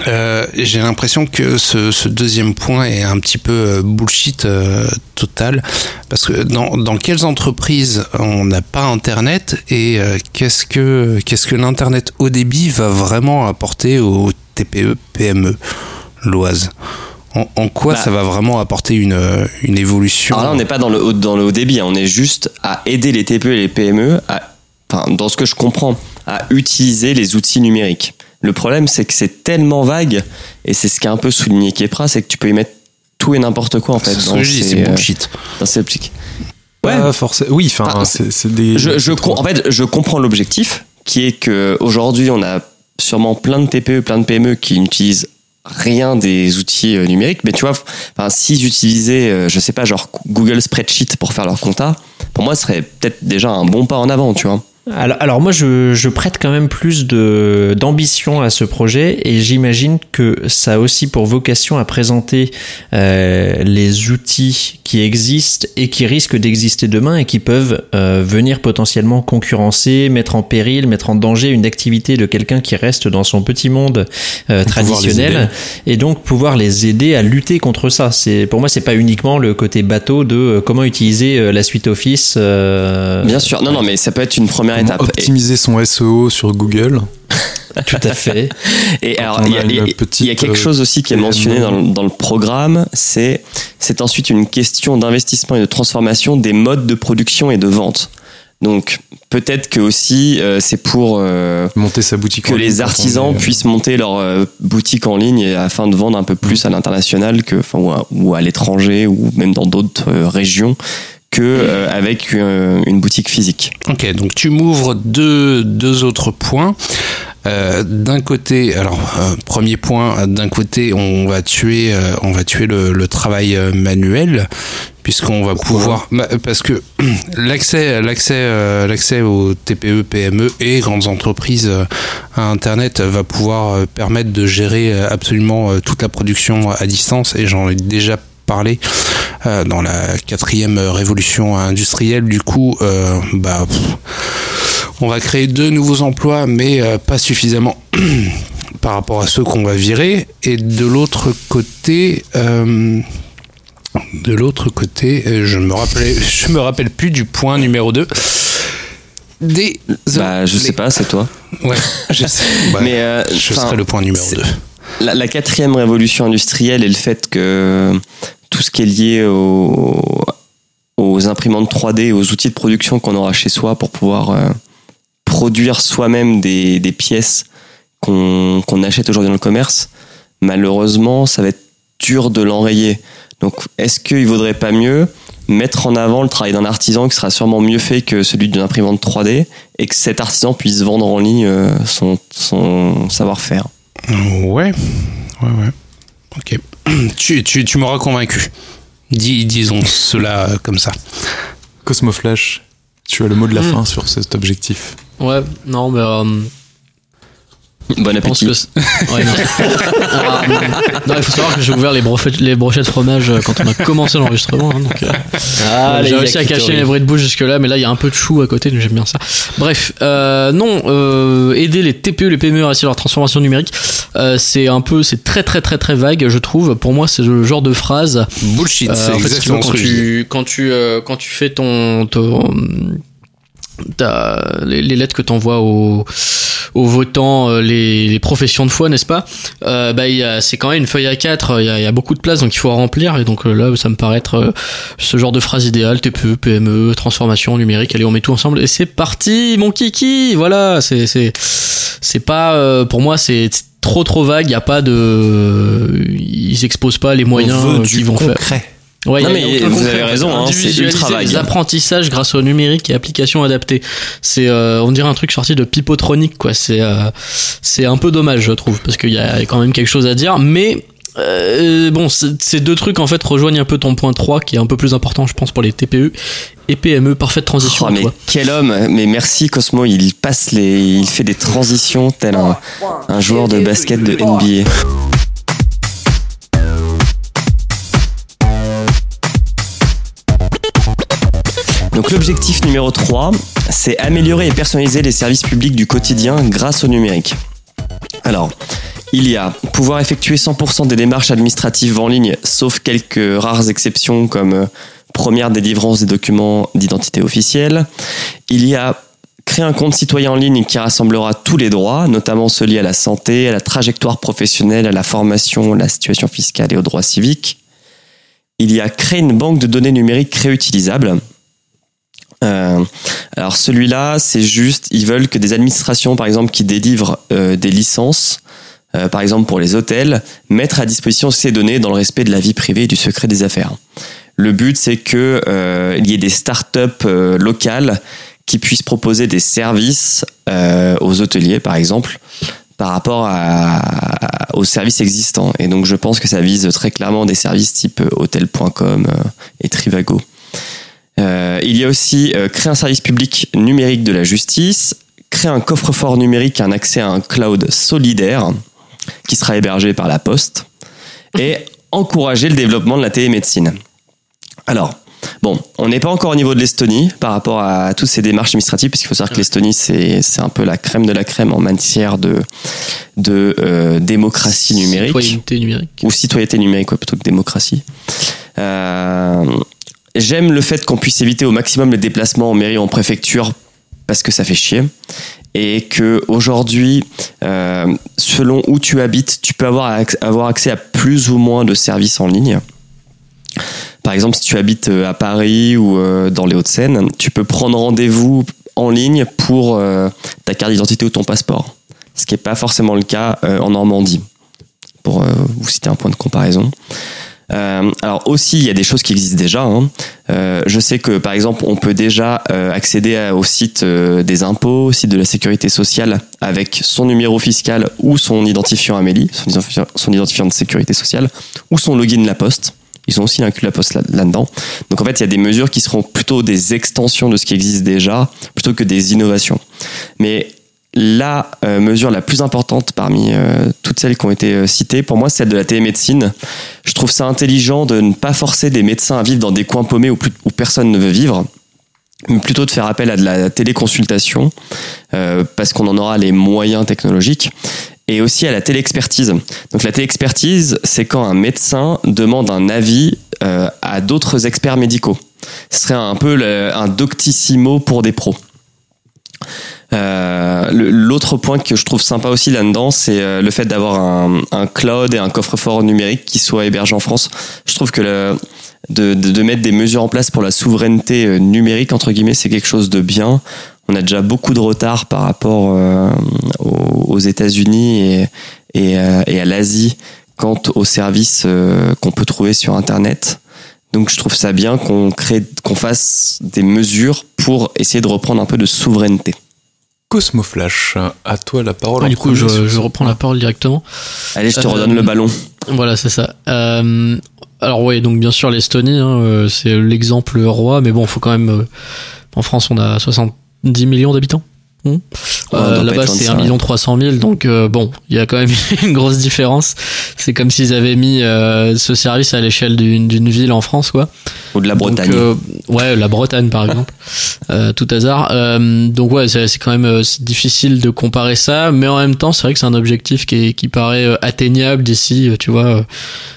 euh, j'ai l'impression que ce, ce deuxième point est un petit peu euh, bullshit euh, total, parce que dans, dans quelles entreprises on n'a pas Internet et euh, qu'est-ce que qu'est-ce que l'Internet haut débit va vraiment apporter aux TPE, PME, l'Oise en, en quoi Bah. ça va vraiment apporter une, une évolution? Alors là, on n'est pas dans le haut, dans le haut débit, hein. on est juste à aider les TPE et les PME, à, enfin, dans ce que je comprends, à utiliser les outils numériques. Le problème, c'est que c'est tellement vague, et c'est ce qui est un peu souligné Kepra, c'est que tu peux y mettre tout et n'importe quoi en fait. C'est ce bullshit. dans ces optiques. Ouais. Forcément. Oui, enfin, Ah, c'est des. Je, en fait, je comprends l'objectif, qui est que aujourd'hui, on a sûrement plein de TPE, plein de PME qui n'utilisent rien des outils euh, numériques, mais tu vois, enfin, s'ils utilisaient, euh, je sais pas, genre Google Spreadsheet pour faire leur compta, pour moi, ce serait peut-être déjà un bon pas en avant, tu vois. Alors, alors moi, je, je prête quand même plus de d'ambition à ce projet et j'imagine que ça a aussi pour vocation à présenter euh, les outils qui existent et qui risquent d'exister demain et qui peuvent euh, venir potentiellement concurrencer, mettre en péril, mettre en danger une activité de quelqu'un qui reste dans son petit monde euh, traditionnel et donc pouvoir les aider à lutter contre ça. C'est pour moi, c'est pas uniquement le côté bateau de euh, comment utiliser euh, la suite Office. euh, Bien sûr, non, non, mais ça peut être une première Comment étape. Et- optimiser son SEO sur Google. <laughs> tout à fait. Et alors, il y, a- y y quelque euh, chose aussi qui est mentionné dans le, dans le programme, c'est c'est ensuite une question d'investissement et de transformation des modes de production et de vente. Donc peut-être que aussi euh, c'est pour euh, Monter sa boutique que en les artisans est, puissent monter leur euh, boutique en ligne et afin de vendre un peu plus à l'international que enfin ou à, ou à l'étranger ou même dans d'autres régions que euh, avec euh, une boutique physique. Ok, donc tu m'ouvres deux, deux autres points. Euh, d'un côté, alors euh, premier point, d'un côté, on va tuer, euh, on va tuer le, le travail manuel, puisqu'on va pouvoir, bah, parce que <clears throat> l'accès, l'accès, l'accès aux TPE, PME et grandes entreprises à Internet va pouvoir permettre de gérer absolument toute la production à distance, et j'en ai déjà parlé euh, dans la quatrième révolution industrielle. Du coup, euh, bah, pff, on va créer deux nouveaux emplois, mais euh, pas suffisamment <clears throat> par rapport à ceux qu'on va virer. Et de l'autre côté, de l'autre côté, je me rappelais, <laughs> je me rappelle plus du point numéro 2 Des Bah je sais pas, c'est toi. Ouais, je sais. <laughs> Bah, Mais euh, je serai le point numéro c'est- 2 La, la quatrième révolution industrielle et le fait que tout ce qui est lié au- aux imprimantes 3D et aux outils de production qu'on aura chez soi pour pouvoir euh, produire soi-même des, pièces qu'on achète aujourd'hui dans le commerce, malheureusement, ça va être dur de l'enrayer. Donc, est-ce qu'il vaudrait pas mieux mettre en avant le travail d'un artisan qui sera sûrement mieux fait que celui d'une imprimante 3D et que cet artisan puisse vendre en ligne euh, son, son savoir-faire? Ouais, ouais, ouais. Ok. <clears throat> Tu, tu, tu m'auras convaincu. Dis, disons cela comme ça. Cosmo Flash, tu as le mot de la Hmm. fin sur cet objectif. Ouais, non, mais. euh, Bon appétit. que. Ouais, non. <laughs> Non, il faut savoir que j'ai ouvert les brochettes, les brochettes fromage euh, quand on a commencé l'enregistrement. hein, donc, euh, Ah, j'ai réussi à cacher les bruits de bouche jusque-là, mais là, il y a un peu de chou à côté, donc j'aime bien ça. Bref, euh, non, euh, aider les TPE, les PME à réussir leur transformation numérique, euh, c'est un peu, c'est très, très, très, très vague, je trouve. Pour moi, c'est le genre de phrase Bullshit, euh, c'est en fait, quand tu, quand tu, euh, quand tu fais ton, ton les, les lettres que t'envoies aux, aux votants, euh, les, les professions de foi, n'est-ce pas? Euh, Bah, c'est quand même une feuille à 4 il y a, il y a beaucoup de place, donc il faut remplir. Et donc euh, là, ça me paraît être euh, ce genre de phrase idéale TPE, PME, transformation numérique. Allez, on met tout ensemble et c'est parti, mon kiki. Voilà, c'est c'est c'est pas euh, pour moi, c'est trop trop vague. Il y a pas de, ils exposent pas les moyens euh, qu'ils vont faire. Ouais, Non, mais vous concret, avez raison, hein, c'est ultra vague. Les apprentissages grâce au numérique et applications adaptées. C'est, euh, on dirait un truc sorti de Pipotronic, quoi. C'est, euh, c'est un peu dommage, je trouve, parce qu'il y a quand même quelque chose à dire, mais Euh, bon, ces deux trucs en fait rejoignent un peu ton point 3 qui est un peu plus important, je pense, pour les TPE et PME. Parfaite transition. Oh, mais toi. quel homme Mais merci Cosmo, il passe les, il fait des transitions tel un, un joueur de basket de NBA. Donc l'objectif numéro 3, c'est améliorer et personnaliser les services publics du quotidien grâce au numérique. Alors, il y a pouvoir effectuer 100% des démarches administratives en ligne, sauf quelques rares exceptions comme euh, première délivrance des documents d'identité officielle. Il y a créer un compte citoyen en ligne qui rassemblera tous les droits, notamment ceux liés à la santé, à la trajectoire professionnelle, à la formation, à la situation fiscale et aux droits civiques. Il y a créer une banque de données numériques réutilisables. Euh, alors celui-là, c'est juste, ils veulent que des administrations, par exemple, qui délivrent euh, des licences, euh, par exemple pour les hôtels, mettre à disposition ces données dans le respect de la vie privée et du secret des affaires. Le but, c'est que euh, il y ait des startups euh, locales qui puissent proposer des services euh, aux hôteliers, par exemple, par rapport à, à- aux services existants. Et donc, je pense que ça vise très clairement des services type hôtel.com et Trivago. Euh, il y a aussi euh, créer un service public numérique de la justice, créer un coffre-fort numérique, un accès à un cloud solidaire qui sera hébergé par la Poste, et <laughs> encourager le développement de la télémédecine. Alors, bon, on n'est pas encore au niveau de l'Estonie par rapport à toutes ces démarches administratives, puisqu'il faut savoir que l'Estonie, c'est c'est un peu la crème de la crème en matière de, de euh, démocratie numérique Citoyenneté numérique. ou citoyenneté numérique ouais, plutôt que démocratie. Euh, J'aime le fait qu'on puisse éviter au maximum les déplacements en mairie ou en préfecture parce que ça fait chier et que aujourd'hui, euh, selon où tu habites, tu peux avoir, avoir accès à plus ou moins de services en ligne. Par exemple, si tu habites euh, à Paris ou euh, dans les Hauts-de-Seine, tu peux prendre rendez-vous en ligne pour ta carte d'identité ou ton passeport. Ce qui n'est pas forcément le cas en Normandie, pour vous citer un point de comparaison. Euh, alors aussi, il y a des choses qui existent déjà. hein. Euh, je sais que par exemple, on peut déjà euh, accéder au site euh, des impôts, au site de la sécurité sociale, avec son numéro fiscal ou son identifiant Amélie, son identifiant, de sécurité sociale, ou son login La Poste. Ils ont aussi inclus La Poste là- là-dedans. Donc en fait, il y a des mesures qui seront plutôt des extensions de ce qui existe déjà, plutôt que des innovations. Mais la euh, mesure la plus importante parmi euh, toutes celles qui ont été euh, citées, pour moi, c'est celle de la télémédecine. Je trouve ça intelligent de ne pas forcer des médecins à vivre dans des coins paumés où, plus- où personne ne veut vivre, mais plutôt de faire appel à de la téléconsultation, euh, parce qu'on en aura les moyens technologiques, et aussi à la téléexpertise. Donc la téléexpertise, c'est quand un médecin demande un avis euh, à d'autres experts médicaux. Ce serait un peu le- un doctissimo pour des pros. Euh, L'autre point que je trouve sympa aussi là-dedans, c'est euh, le fait d'avoir un, un cloud et un coffre-fort numérique qui soit hébergé en France. Je trouve que le, de, de, de mettre des mesures en place pour la souveraineté euh, numérique, entre guillemets, c'est quelque chose de bien. On a déjà beaucoup de retard par rapport euh, aux, aux États-Unis et, et, euh, et à l'Asie quant aux services qu'on peut trouver sur Internet. Donc je trouve ça bien qu'on crée, qu'on fasse des mesures pour essayer de reprendre un peu de souveraineté. Cosmo Flash, à toi la parole. Du coup, je, reprends la parole directement. Allez, je te Euh, redonne le ballon. Voilà, c'est ça. Euh, alors ouais, donc bien sûr l'Estonie, hein, euh, c'est l'exemple roi, mais bon, faut quand même. euh, en France, on a 70 millions d'habitants. Hmm. Euh, Là-bas, c'est ça, 1 million 300 000, donc euh, bon, il y a quand même <laughs> une grosse différence. C'est comme s'ils avaient mis euh, ce service à l'échelle d'une d'une ville en France, quoi. Ou de la Donc, Bretagne. euh, ouais, la Bretagne par exemple. <laughs> Euh, tout hasard. Euh, donc ouais, c'est quand même euh, difficile de comparer ça, mais en même temps, c'est vrai que c'est un objectif qui, est- qui paraît atteignable d'ici, tu vois,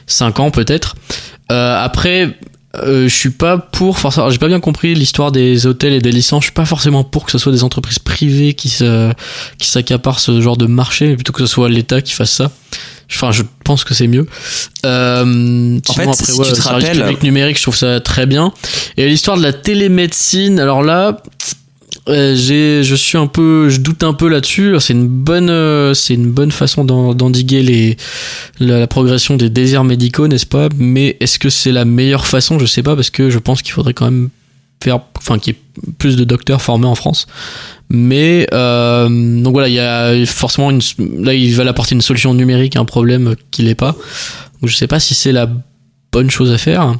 5 ans peut-être. Euh, après, euh, je suis pas pour forcément. J'ai pas bien compris l'histoire des hôtels et des licences. Je suis pas forcément pour que ce soit des entreprises privées qui se qui s'accaparent ce genre de marché, mais plutôt que ce soit l'État qui fasse ça. Enfin, je pense que c'est mieux. Euh, En fait, après, si ouais, tu te rappelles- public numérique, je trouve ça très bien. Et l'histoire de la télémédecine, alors là, je suis un peu, je doute un peu là-dessus. C'est une bonne, euh, c'est une bonne façon d'en- d'endiguer les, la, la progression des déserts médicaux, n'est-ce pas? Mais est-ce que c'est la meilleure façon? Je sais pas parce que je pense qu'il faudrait quand même faire, enfin, qu'il y ait plus de docteurs formés en France. Mais euh, donc voilà, il y a forcément une, là ils veulent apporter une solution numérique à un problème qu'il n'est pas. Donc je sais pas si c'est la bonne chose à faire.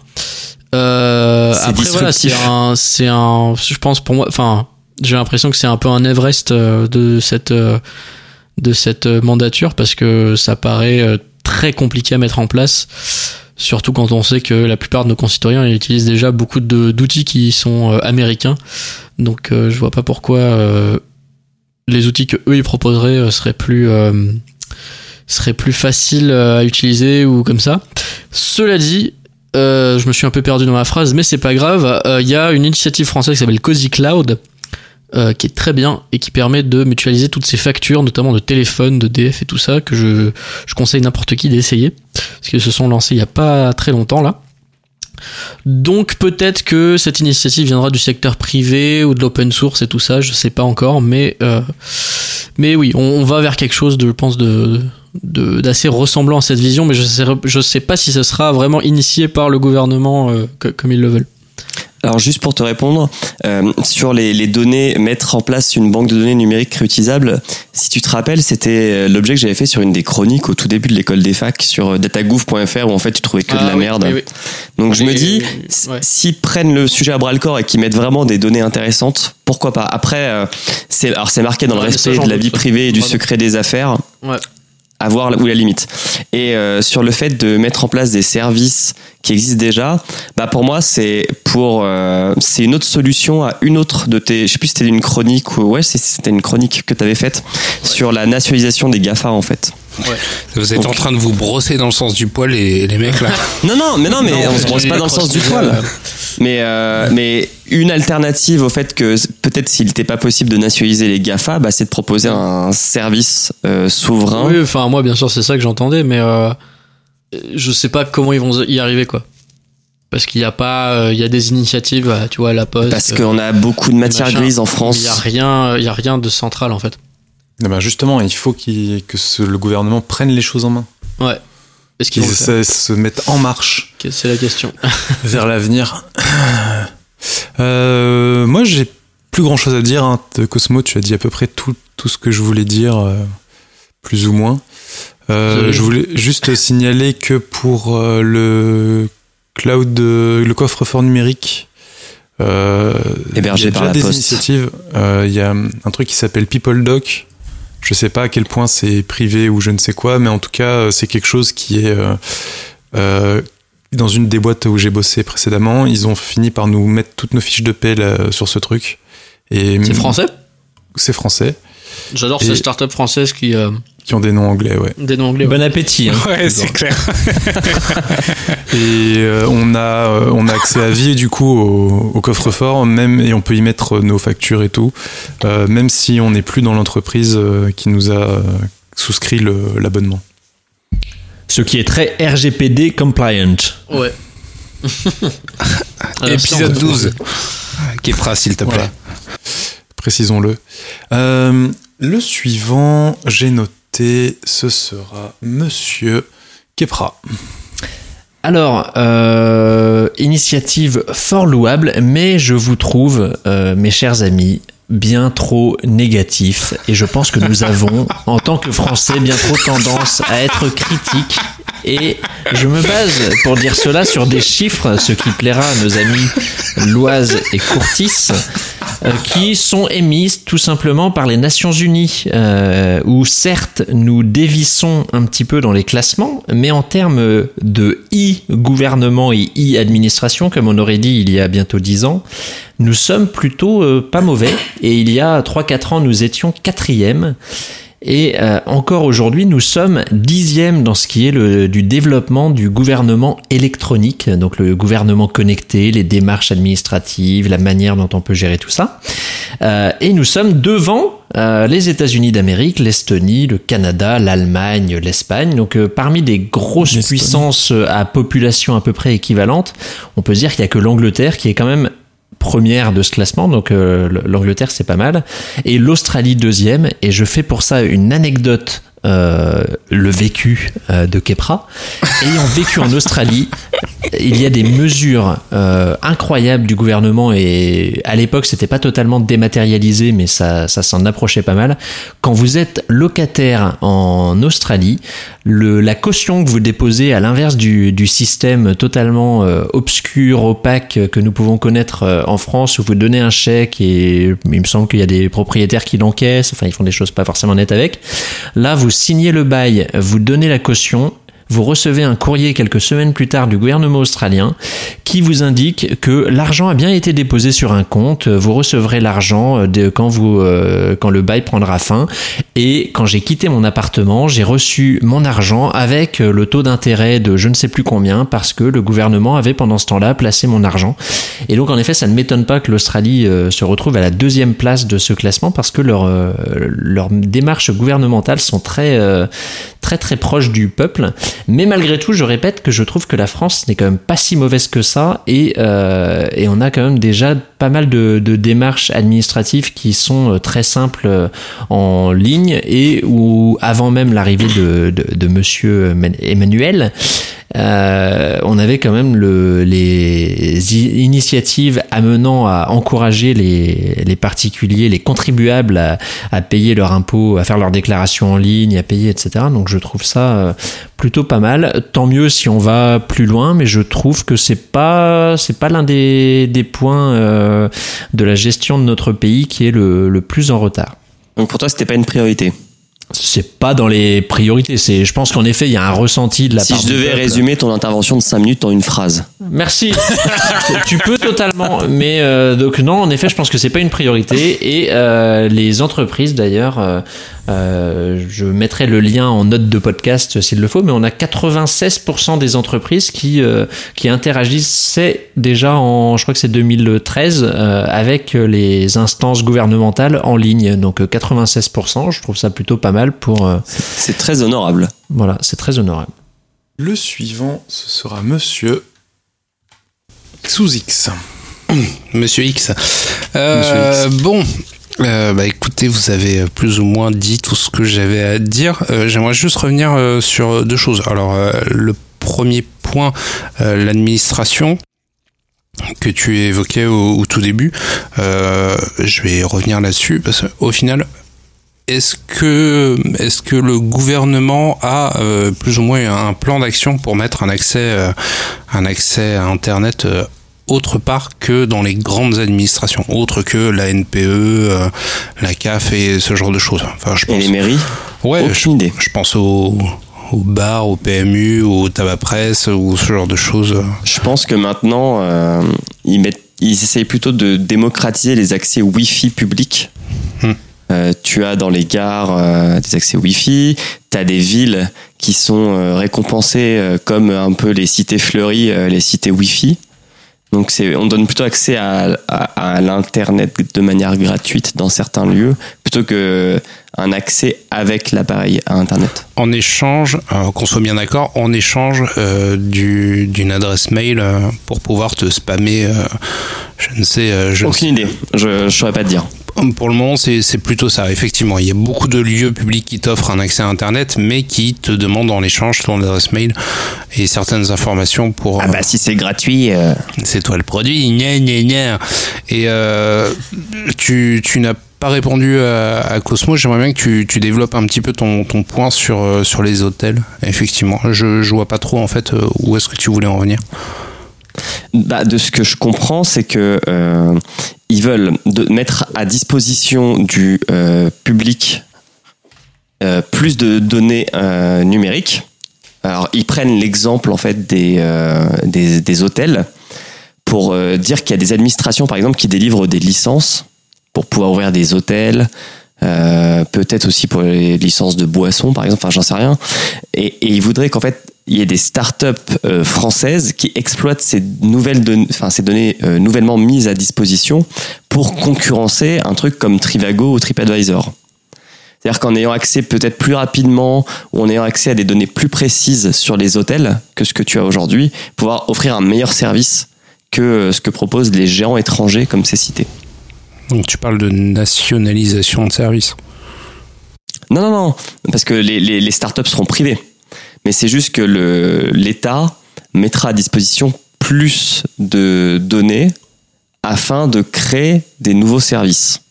Euh, après voilà, c'est un, c'est un, je pense pour moi, enfin, j'ai l'impression que c'est un peu un Everest euh, de cette, euh, de cette euh, mandature parce que ça paraît très compliqué à mettre en place. Surtout quand on sait que la plupart de nos concitoyens utilisent déjà beaucoup d'outils qui sont américains. Donc je vois pas pourquoi les outils que eux ils proposeraient seraient plus seraient plus faciles à utiliser ou comme ça. Cela dit, euh, je me suis un peu perdu dans ma phrase, mais c'est pas grave. Il y a une initiative française qui s'appelle Cozy Cloud, euh, qui est très bien et qui permet de mutualiser toutes ces factures, notamment de téléphone, de DF et tout ça, que je, je conseille n'importe qui d'essayer, parce qu'ils se sont lancés il y a pas très longtemps là. Donc peut-être que cette initiative viendra du secteur privé ou de l'open source et tout ça, je sais pas encore, mais euh, mais oui, on, va vers quelque chose de, je pense, de de- d'assez ressemblant à cette vision, mais je sais je sais pas si ce sera vraiment initié par le gouvernement euh, comme ils le veulent. Alors juste pour te répondre, euh, sur les, les données, mettre en place une banque de données numériques réutilisable, si tu te rappelles, c'était euh, l'objet que j'avais fait sur une des chroniques au tout début de l'école des facs sur euh, datagouv.fr où en fait tu trouvais que de Ah la oui, merde. oui, oui. Donc je me dis, ouais. s'ils prennent le sujet à bras le corps et qu'ils mettent vraiment des données intéressantes, pourquoi pas? Après, euh, c'est alors c'est marqué dans le Ouais, respect de la vie privée et du secret des affaires. Ouais. À voir où est la limite. Et euh, sur le fait de mettre en place des services qui existent déjà, bah pour moi c'est pour euh, c'est une autre solution à une autre de tes. Je sais plus si c'était une chronique ou ouais c'était une chronique que tu avais faite sur la nationalisation des Gafa en fait. Vous êtes Donc- en train de vous brosser dans le sens du poil, les, les mecs là. Non non mais non mais Non, on se brosse pas dans le sens du poil. Mais, euh, mais une alternative au fait que peut-être s'il n'était pas possible de nationaliser les GAFA, bah, c'est de proposer un service euh, souverain. Oui, enfin moi bien sûr c'est ça que j'entendais, mais euh, je sais pas comment ils vont y arriver quoi. Parce qu'il y a pas, euh, il y a des initiatives, euh, tu vois, à la poste. parce euh, qu'on a beaucoup de matières machin. grises en Il France. y a rien, il y a rien de central en fait. Eh ben justement, il faut que ce- le gouvernement prenne les choses en main. Ouais. Est-ce Qu'ils de se mettre en marche C'est la question. <laughs> vers l'avenir. <laughs> Euh, moi, j'ai plus grand chose à dire. hein. De Cosmo, tu as dit à peu près tout, tout ce que je voulais dire, euh, plus ou moins. Euh, je voulais juste <laughs> signaler que pour le cloud, le coffre-fort numérique, Hébergé il y a par déjà la des Poste. initiatives. Il y a un truc qui s'appelle PeopleDoc. Je sais pas à quel point c'est privé ou je ne sais quoi, mais en tout cas, c'est quelque chose qui est euh, dans une des boîtes où j'ai bossé précédemment. Ils ont fini par nous mettre toutes nos fiches de paie là, sur ce truc. Et C'est français? C'est français, J'adore ces startups françaises qui euh, qui ont des noms anglais, ouais. des noms anglais. ouais. Bon appétit. hein. Ouais, c'est clair. <laughs> Et euh, on a euh, on a accès à vie du coup au, au coffre-fort, même et on peut y mettre nos factures et tout, euh, même si on n'est plus dans l'entreprise euh, qui nous a euh, souscrit le- l'abonnement. Ce qui est très RGPD compliant. Ouais. Alors, <laughs> Épisode ça, on- 12. Kepra, s'il te plaît. Voilà. Précisons-le. Euh, le suivant, j'ai noté, ce sera Monsieur Kepra. Alors, euh, initiative fort louable, mais je vous trouve, euh, mes chers amis, bien trop négatif. Et je pense que nous avons, en tant que Français, bien trop tendance à être critiques. Et je me base pour dire cela sur des chiffres, ce qui plaira à nos amis Loise et Courtis, qui sont émises tout simplement par les Nations Unies, euh, où certes nous dévissons un petit peu dans les classements, mais en termes de e-gouvernement et e-administration, comme on aurait dit il y a bientôt 10 ans, nous sommes plutôt euh, pas mauvais. Et il y a 3-4 ans, nous étions quatrième. Et euh, encore aujourd'hui, nous sommes dixième dans ce qui est le, du développement du gouvernement électronique, donc le gouvernement connecté, les démarches administratives, la manière dont on peut gérer tout ça. Euh, et nous sommes devant euh, les États-Unis d'Amérique, l'Estonie, le Canada, l'Allemagne, l'Espagne. Donc euh, parmi des grosses puissances euh, à population à peu près équivalente, on peut dire qu'il y a que l'Angleterre qui est quand même première de ce classement, donc euh, l'Angleterre c'est pas mal, et l'Australie deuxième, et je fais pour ça une anecdote, euh, le vécu euh, de Kepra. Ayant vécu en Australie, il y a des mesures euh, incroyables du gouvernement et à l'époque c'était pas totalement dématérialisé mais ça, ça s'en approchait pas mal. Quand vous êtes locataire en Australie, le, la caution que vous déposez à l'inverse du, du système totalement euh, obscur, opaque que nous pouvons connaître euh, en France où vous donnez un chèque et il me semble qu'il y a des propriétaires qui l'encaissent, enfin ils font des choses pas forcément nettes avec. Là vous signez le bail, vous donnez la caution vous recevez un courrier quelques semaines plus tard du gouvernement australien qui vous indique que l'argent a bien été déposé sur un compte, vous recevrez l'argent euh, quand euh, quand le bail prendra fin et quand j'ai quitté mon appartement, j'ai reçu mon argent avec euh, le taux d'intérêt de je ne sais plus combien parce que le gouvernement avait pendant ce temps-là placé mon argent. Et donc en effet, ça ne m'étonne pas que l'Australie se retrouve à la deuxième place de ce classement parce que leurs euh, démarches gouvernementales sont très très très proches du peuple. Mais malgré tout, je répète que je trouve que la France n'est quand même pas si mauvaise que ça et, euh, et on a quand même déjà pas mal de, démarches administratives qui sont euh, très simples euh, en ligne et où avant même l'arrivée de, de, Monsieur Emmanuel, on avait quand même le, les initiatives amenant à encourager les, les particuliers, les contribuables à, à payer leur impôt, à faire leur déclaration en ligne, à payer, etc. Donc je trouve ça plutôt pas mal. Tant mieux si on va plus loin, mais je trouve que c'est pas c'est pas l'un des, des points euh, de la gestion de notre pays qui est le, le plus en retard. Donc pour toi, c'était pas une priorité? C'est pas dans les priorités. C'est, je pense qu'en effet, il y a un ressenti de la Si part je du devais peuple. résumer ton intervention de 5 minutes en une phrase. Merci. <laughs> tu peux totalement, mais euh, donc non, en effet, je pense que c'est pas une priorité et euh, les entreprises d'ailleurs. euh, euh, je mettrai le lien en note de podcast s'il le faut, mais on a 96% des entreprises qui euh, qui interagissaient déjà en, je crois que c'est 2013, euh, avec les instances gouvernementales en ligne. Donc euh, 96%, je trouve ça plutôt pas mal pour. euh, C'est très honorable. voilà, c'est très honorable. Le suivant, ce sera Monsieur Xouzix. Monsieur X. Euh, Monsieur Bon, euh, bah écoutez, vous avez plus ou moins dit tout ce que j'avais à dire. Euh, J'aimerais juste revenir euh, sur deux choses. Alors, le premier point, l'administration que tu évoquais au, tout début. Je vais revenir là-dessus parce qu'au final, est-ce que, est-ce que le gouvernement a plus ou moins un plan d'action pour mettre un accès, un accès à Internet autre part que dans les grandes administrations, autre que la NPE, euh, la CAF et ce genre de choses. Enfin, je Et pense. les mairies Ouais, je, idée. je pense au, au bar, au PMU, au tabac presse ou ce genre de choses. Je pense que maintenant, euh, ils, mettent, ils essayent plutôt de démocratiser les accès Wi-Fi publics. Hmm. Euh, tu as dans les gares euh, des accès Wi-Fi, tu as des villes qui sont récompensées comme un peu les cités fleuries, les cités Wi-Fi. Donc c'est, on donne plutôt accès à, à, à l'internet de manière gratuite dans certains lieux, plutôt que un accès avec l'appareil à internet. En échange, euh, qu'on soit bien d'accord, en échange euh, du- d'une adresse mail euh, pour pouvoir te spammer, euh, je ne sais, euh, je ne Aucune idée, je ne saurais pas te dire. Pour le moment, c'est plutôt ça. Effectivement, il y a beaucoup de lieux publics qui t'offrent un accès à Internet, mais qui te demandent en échange ton adresse mail et certaines informations pour. Ah bah si c'est gratuit, euh, c'est toi le produit, gna gna gna. Et euh, tu, tu n'as pas répondu à, à Cosmo. J'aimerais bien que tu, tu développes un petit peu ton, ton point sur, euh, sur les hôtels. Effectivement, je, je vois pas trop en fait où est-ce que tu voulais en venir. Bah, de ce que je comprends, c'est que euh, ils veulent mettre à disposition du euh, public euh, plus de données numériques. Alors, ils prennent l'exemple en fait des, des, hôtels pour dire qu'il y a des administrations, par exemple, qui délivrent des licences pour pouvoir ouvrir des hôtels, peut-être aussi pour les licences de boissons, par exemple, enfin, j'en sais rien. Et, et ils voudraient qu'en fait, il y ait des startups euh, françaises qui exploitent ces nouvelles données, ces euh, nouvellement mises à disposition pour concurrencer un truc comme Trivago ou TripAdvisor. C'est-à-dire qu'en ayant accès peut-être plus rapidement ou en ayant accès à des données plus précises sur les hôtels que ce que tu as aujourd'hui, pouvoir offrir un meilleur service que euh, ce que proposent les géants étrangers comme c'est cité. Donc tu parles de nationalisation de services. Non, non, non, parce que les, les, les startups seront privées. Mais c'est juste que le- l'État mettra à disposition plus de données afin de créer des nouveaux services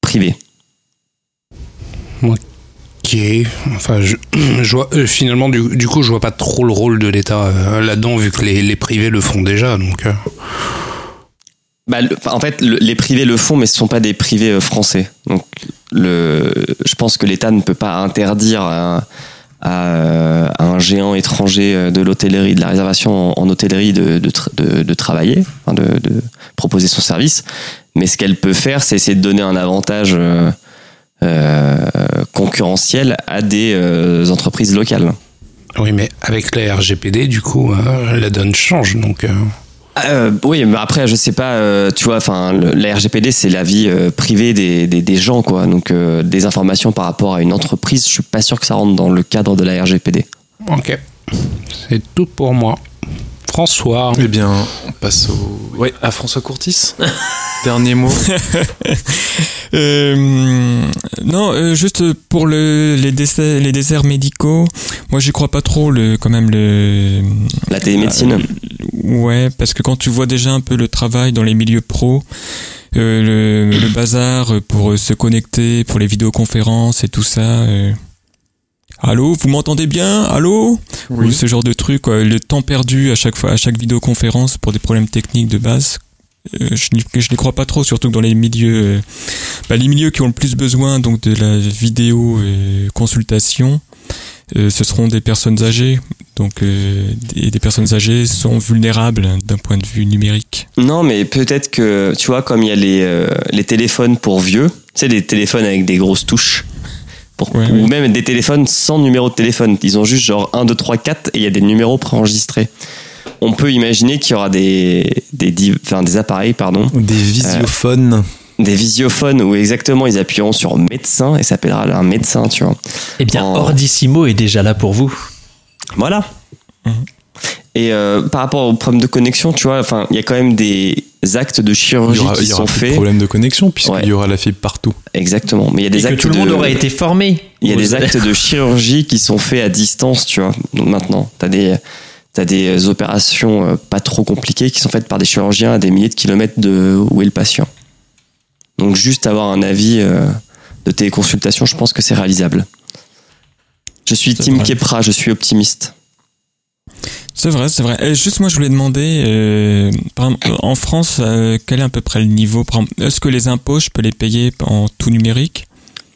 privés. Ok. Enfin, je, je vois, euh, finalement, du, du coup, je vois pas trop le rôle de l'État euh, là-dedans, vu que les, les privés le font déjà. Donc, euh. Bah, le- en fait, le- les privés le font, mais ce sont pas des privés français. Donc, le, je pense que l'État ne peut pas interdire à, à- à un géant étranger euh, de l'hôtellerie, de la réservation en, hôtellerie, de, de, tra- de- de travailler, de, proposer son service. Mais ce qu'elle peut faire, c'est essayer de donner un avantage euh, euh, concurrentiel à des euh, entreprises locales. oui, mais avec la RGPD, du coup, euh, la donne change. Donc, euh, oui, mais après, je sais pas, euh, tu vois, enfin, la RGPD, c'est la vie euh, privée des, des, des gens, quoi. Donc, euh, des informations par rapport à une entreprise, je suis pas sûr que ça rentre dans le cadre de la RGPD. ok. C'est tout pour moi. François. Eh bien, on passe au. Ouais, à François Courtis. <laughs> Dernier mot. Euh, non, euh, juste pour le, les, décès, les déserts médicaux, moi j'y crois pas trop, le, quand même, le. La télémédecine. Euh, ouais, parce que quand tu vois déjà un peu le travail dans les milieux pro, euh, le, le bazar pour se connecter, pour les vidéoconférences et tout ça. Allô, vous m'entendez bien? Allô? Ou ce genre de truc, quoi. le temps perdu à chaque fois, à chaque vidéoconférence pour des problèmes techniques de base. euh, je n'y je n'y crois pas trop, surtout que dans les milieux, euh, bah, les milieux qui ont le plus besoin donc de la vidéo euh, consultation, euh, ce seront des personnes âgées. Donc, euh, des, des personnes âgées sont vulnérables d'un point de vue numérique. Non, mais peut-être que, tu vois, comme il y a les, euh, les téléphones pour vieux, tu sais, des téléphones avec des grosses touches. Pour, Ouais, ou ouais. même des téléphones sans numéro de téléphone. Ils ont juste genre 1, 2, 3, 4 et il y a des numéros préenregistrés. On peut imaginer qu'il y aura des, des, enfin, des appareils, pardon, Des visiophones. des visiophones où exactement ils appuieront sur médecin et ça s'appellera un médecin, tu vois. Eh bien, Oh. Ordissimo est déjà là pour vous. Voilà. Mhm. Et euh, par rapport au problème de connexion, tu vois, enfin, il y a quand même des actes de chirurgie aura, qui il y aura sont plus de faits. problème de connexion puisqu'il Ouais. y aura la fibre partout. Exactement. Mais il y a des Et que actes tout le monde de- aurait été formé. Il y a des actes de <laughs> chirurgie qui sont faits à distance, tu vois. Donc maintenant, t'as des t'as des opérations euh, pas trop compliquées qui sont faites par des chirurgiens à des milliers de kilomètres de où est le patient. Donc juste avoir un avis euh, de téléconsultation, je pense que c'est réalisable. Je suis vrai. Kepra, je suis optimiste. C'est vrai, c'est vrai. Et juste moi, je voulais demander, euh, par exemple, en France, euh, quel est à peu près le niveau par exemple, Est-ce que les impôts, je peux les payer en tout numérique?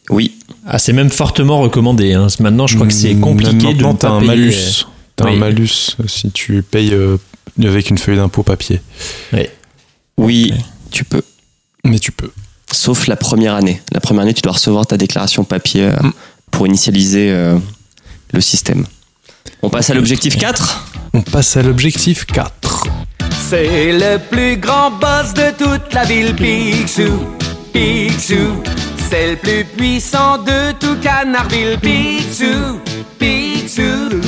Oui, Ah, c'est même fortement recommandé. hein. Maintenant, je crois que c'est compliqué même de maintenant, ne pas un payer. malus. T'as Oui. un malus euh, si tu payes euh, avec une feuille d'impôt papier. oui, Ok. tu peux. Mais tu peux. Sauf la première année. La première année, tu dois recevoir ta déclaration papier euh, Mm. pour initialiser euh, le système. On passe à l'objectif 4 On passe à l'objectif 4. C'est le plus grand boss de toute la ville, Picsou. Picsou, c'est le plus puissant de tout Canardville, Picsou. Picsou,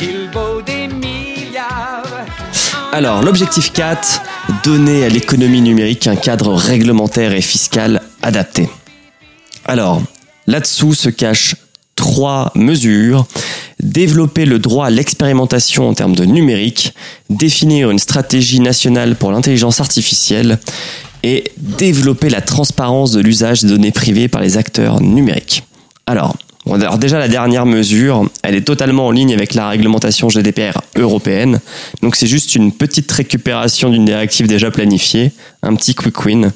il vaut des milliards. Alors, l'objectif 4, donner à l'économie numérique un cadre réglementaire et fiscal adapté. Alors, là-dessous se cachent trois mesures. Développer le droit à l'expérimentation en termes de numérique, définir une stratégie nationale pour l'intelligence artificielle et développer la transparence de l'usage des données privées par les acteurs numériques. Alors, déjà la dernière mesure, elle est totalement en ligne avec la réglementation GDPR européenne. Donc c'est juste une petite récupération d'une directive déjà planifiée, un petit quick win.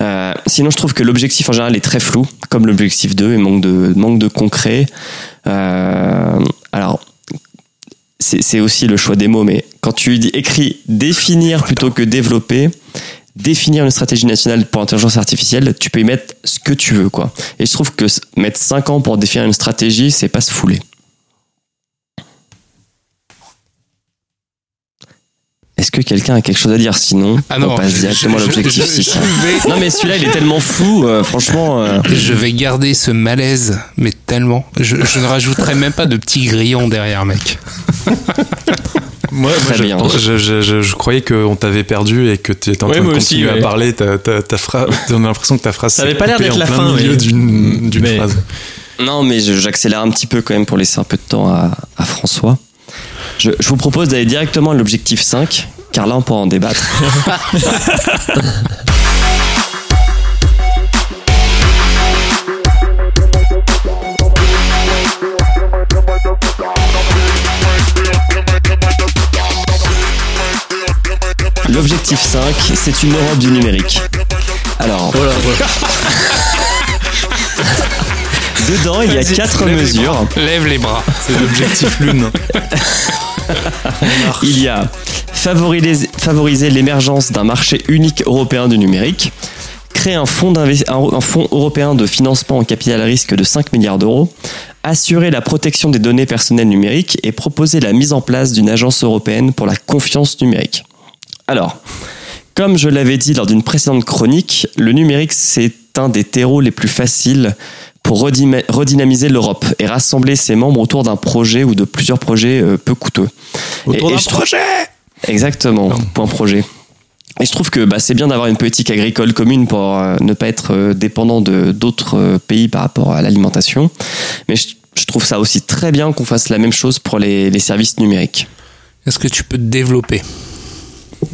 Euh, sinon, je trouve que l'objectif en général est très flou, comme l'objectif 2, et manque de, manque de concret. Euh, alors, c'est aussi le choix des mots, mais quand tu dis écris définir plutôt que développer, définir une stratégie nationale pour l'intelligence artificielle, tu peux y mettre ce que tu veux, quoi. Et je trouve que mettre 5 ans pour définir une stratégie, c'est pas se fouler. Est-ce que quelqu'un a quelque chose à dire Sinon, Ah non, on passe directement à l'objectif je- 6. je vais- Non mais celui-là, il est tellement fou, euh, franchement. euh, Je vais garder ce malaise, mais tellement. Je, je ne rajouterai même pas de petits grillons derrière, mec. <laughs> Moi, Très je, bien. je, je, je- je croyais qu'on t'avait perdu et que tu étais en Ouais, train de moi aussi, continuer ouais. à parler. Ta, ta, ta phrase, on a l'impression que ta phrase Ça s'est avait pas l'air d'être en la plein fin, milieu ouais. d'une Mais- phrase. Non, mais j'accélère un petit peu quand même pour laisser un peu de temps à, à François. Je, je vous propose d'aller directement à l'objectif 5, car là on pourra en débattre. <laughs> L'objectif 5, c'est une Europe du numérique. Alors, dedans, il y a quatre mesures. Lève les bras. C'est l'objectif lune. <laughs> Il y a favoriser, l'émergence d'un marché unique européen du numérique, créer un fonds, un fonds européen de financement en capital risque de 5 milliards d'euros, assurer la protection des données personnelles numériques et proposer la mise en place d'une agence européenne pour la confiance numérique. Alors, comme je l'avais dit lors d'une précédente chronique, le numérique c'est un des terreaux les plus faciles pour redynamiser l'Europe et rassembler ses membres autour d'un projet ou de plusieurs projets euh, peu coûteux. Autour d'un projet Exactement, point projet. Et je trouve que bah, c'est bien d'avoir une politique agricole commune pour euh, ne pas être euh, dépendant de d'autres euh, pays par rapport à l'alimentation. Mais je, je trouve ça aussi très bien qu'on fasse la même chose pour les, les services numériques. Est-ce que tu peux développer?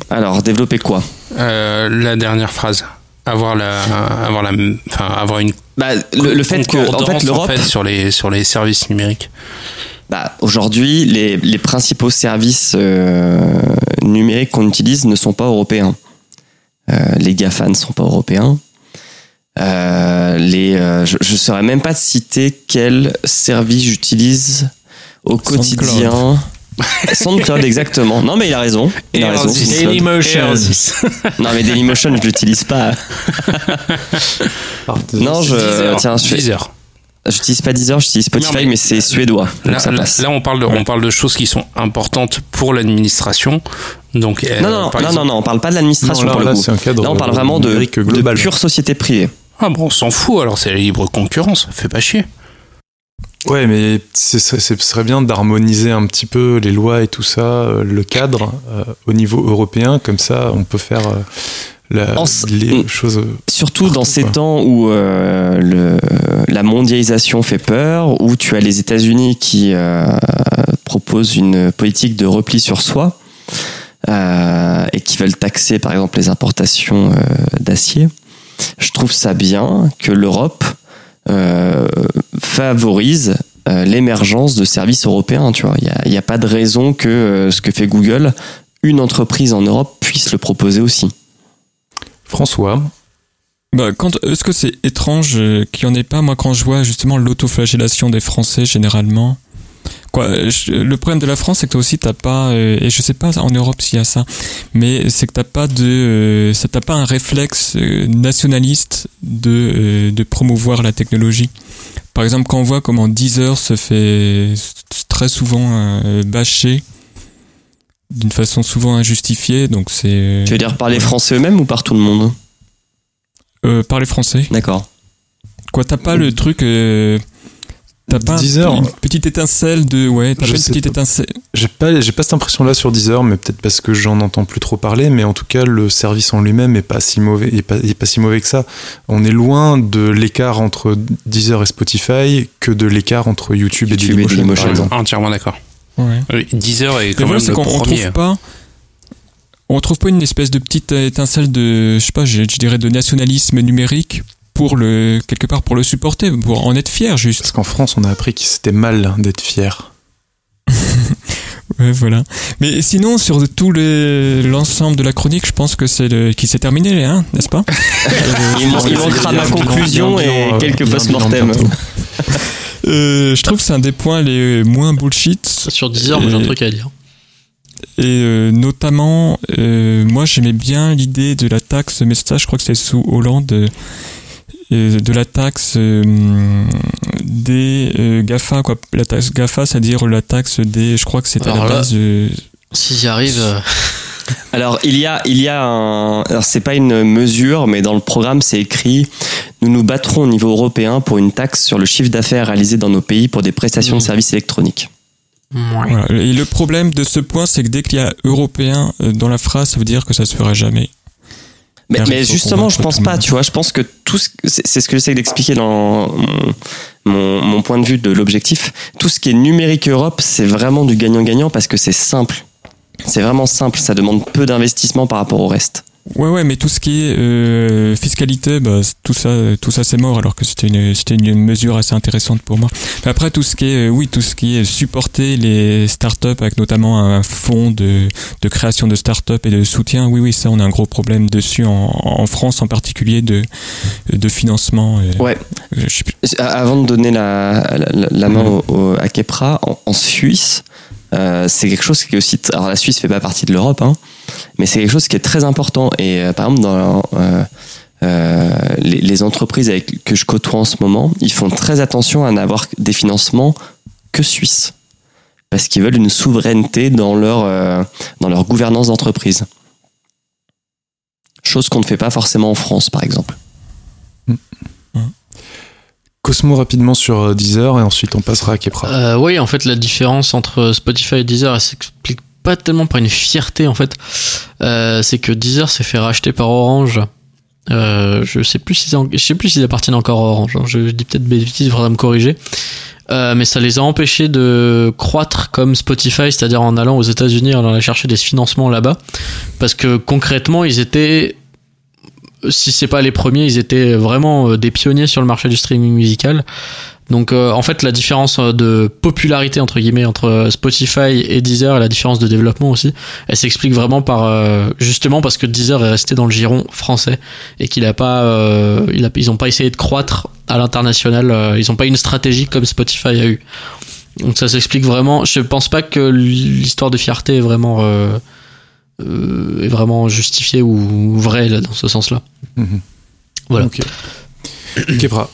Alors, développer quoi? Euh, La dernière phrase. Avoir la, avoir la, enfin, avoir une bah, le, le fait que en fait l'Europe sur les sur les services numériques. Bah, aujourd'hui, les, les principaux services euh, numériques qu'on utilise ne sont pas européens. Euh, les GAFA ne sont pas européens. Euh, les, je ne saurais même pas te citer quel service j'utilise au quotidien. <laughs> SoundCloud, exactement. Non, mais il a raison. Il a raison. Dailymotion. <laughs> Non, mais Dailymotion, je l'utilise pas. Non, je, Deezer. tiens, je fais- Deezer. j'utilise pas Deezer, j'utilise Spotify, Non, mais, mais- c'est suédois. Donc Là, ça là- passe. là, on parle de, on parle de choses qui sont importantes pour l'administration. Donc, euh, Non, non, non, exemple- non, non, on parle pas de l'administration Non, là, pour le là, coup. c'est un cadre Là, on parle vraiment de, pure société privée. Ah bon, on s'en fout. Alors, c'est la libre concurrence. Fais pas chier. Ouais, mais c'est- c'est- ce serait bien d'harmoniser un petit peu les lois et tout ça, euh, le cadre euh, au niveau européen, comme ça on peut faire euh, la- les Mm. choses. Surtout dans ces quoi. temps où euh, le, la mondialisation fait peur, où tu as les États-Unis qui euh, proposent une politique de repli sur soi euh, et qui veulent taxer par exemple les importations euh, d'acier. Je trouve ça bien que l'Europe euh, favorise euh, l'émergence de services européens. Tu vois, il n'y a, il y a pas de raison que euh, ce que fait Google, une entreprise en Europe puisse le proposer aussi. François, Bah, quand, est-ce que c'est étrange euh, qu'il n'y en ait pas? Moi, quand je vois justement l'autoflagellation des Français, généralement, quoi, je- le problème de la France, c'est que toi aussi, t'as pas, euh, et je sais pas en Europe s'il y a ça, mais c'est que t'as pas de, euh, ça t'as pas un réflexe euh, nationaliste de, euh, de promouvoir la technologie. Par exemple, quand on voit comment Deezer se fait très souvent euh, bâcher d'une façon souvent injustifiée, donc c'est. Tu veux dire par les Français eux-mêmes ou par tout le monde? Euh, par les Français. D'accord. Quoi, t'as pas le truc. euh, t'as pas Deezer. une petite étincelle de. Ouais, t'as pas une petite pas. étincelle. j'ai pas, j'ai pas cette impression-là sur Deezer, mais peut-être parce que j'en entends plus trop parler, mais en tout cas le service en lui-même est pas si mauvais, est pas, est pas si mauvais que ça. On est loin de l'écart entre Deezer et Spotify que de l'écart entre YouTube, YouTube et et Dailymotion, Dailymotion. par exemple. Entièrement d'accord. Ouais. Deezer est Le quand problème, même c'est le qu'on on premier. trouve pas. On trouve pas une espèce de petite étincelle de. Je sais pas, je, je dirais de nationalisme numérique pour le. quelque part pour le supporter, pour en être fier juste. Parce qu'en France, on a appris que c'était mal d'être fier. <laughs> Ouais, voilà. Mais sinon, sur tout le- l'ensemble de la chronique, je pense que c'est qui s'est terminé, hein, n'est-ce pas? <laughs> Il, man- il manquera ma conclusion et quelques post-mortem. <laughs> Euh, Je trouve que c'est un des points les moins bullshit. Sur Deezer, moi j'ai un truc à dire. Et euh, notamment, euh, moi j'aimais bien l'idée de la taxe, mais ça je crois que c'est sous Hollande, euh, de la taxe euh, des euh, GAFA, quoi. La taxe GAFA, c'est-à-dire la taxe des, je crois que c'était à la là- base. euh, S'ils y arrivent, euh, Alors il y a, il y a un, alors c'est pas une mesure, mais dans le programme c'est écrit, nous nous battrons au niveau européen pour une taxe sur le chiffre d'affaires réalisé dans nos pays pour des prestations de Mhm. services électroniques. voilà. Et le problème de ce point, c'est que dès qu'il y a européen dans la phrase, ça veut dire que ça se fera jamais. Mais, mais justement, je pense pas, tu vois. Je pense que tout ce, c'est c'est ce que j'essaie d'expliquer dans mon, mon, mon point de vue de l'objectif. Tout ce qui est numérique Europe, c'est vraiment du gagnant-gagnant parce que c'est simple. C'est vraiment simple. Ça demande peu d'investissement par rapport au reste. Ouais, ouais, mais tout ce qui est euh, fiscalité, bah, tout ça, tout ça c'est mort, alors que c'était une, c'était une mesure assez intéressante pour moi. Mais après, tout ce qui est, euh, oui, tout ce qui est supporter les startups avec notamment un fonds de, de création de startups et de soutien, oui, oui, ça, on a un gros problème dessus en, en France en particulier de, de financement. euh, Ouais. je plus. Avant de donner la, la, la main au- au- à Kepra, en, en Suisse, euh, c'est quelque chose qui est aussi. Alors la Suisse fait pas partie de l'Europe, hein, mais c'est quelque chose qui est très important. Et euh, par exemple, dans euh, euh, les, les entreprises avec, que je côtoie en ce moment, ils font très attention à n'avoir des financements que suisses. Parce qu'ils veulent une souveraineté dans leur, euh, dans leur gouvernance d'entreprise. Chose qu'on ne fait pas forcément en France, par exemple. Cosmo rapidement sur Deezer et ensuite on passera à Kepra. Euh, oui, en fait, la différence entre Spotify et Deezer, elle s'explique pas tellement par une fierté, en fait. Euh, c'est que Deezer s'est fait racheter par Orange. Euh, je sais plus s'ils je sais plus s'ils appartiennent encore à Orange. hein. Je, dis peut-être bêtises, il faudra me corriger. Euh, mais ça les a empêchés de croître comme Spotify, c'est-à-dire en allant aux États-Unis, en allant chercher des financements là-bas, parce que concrètement, ils étaient, si c'est pas les premiers, ils étaient vraiment des pionniers sur le marché du streaming musical. Donc euh, en fait la différence euh, de popularité entre guillemets entre euh, Spotify et Deezer et la différence de développement aussi, elle s'explique vraiment par euh, justement parce que Deezer est resté dans le giron français et qu'il a pas euh, il a, ils ont pas essayé de croître à l'international, euh, ils ont pas une stratégie comme Spotify a eu. Donc ça s'explique vraiment, je pense pas que l'histoire de fierté est vraiment euh, euh, est vraiment justifiée ou vraie là, dans ce sens-là. Mhm. Voilà. Ok. Kepra.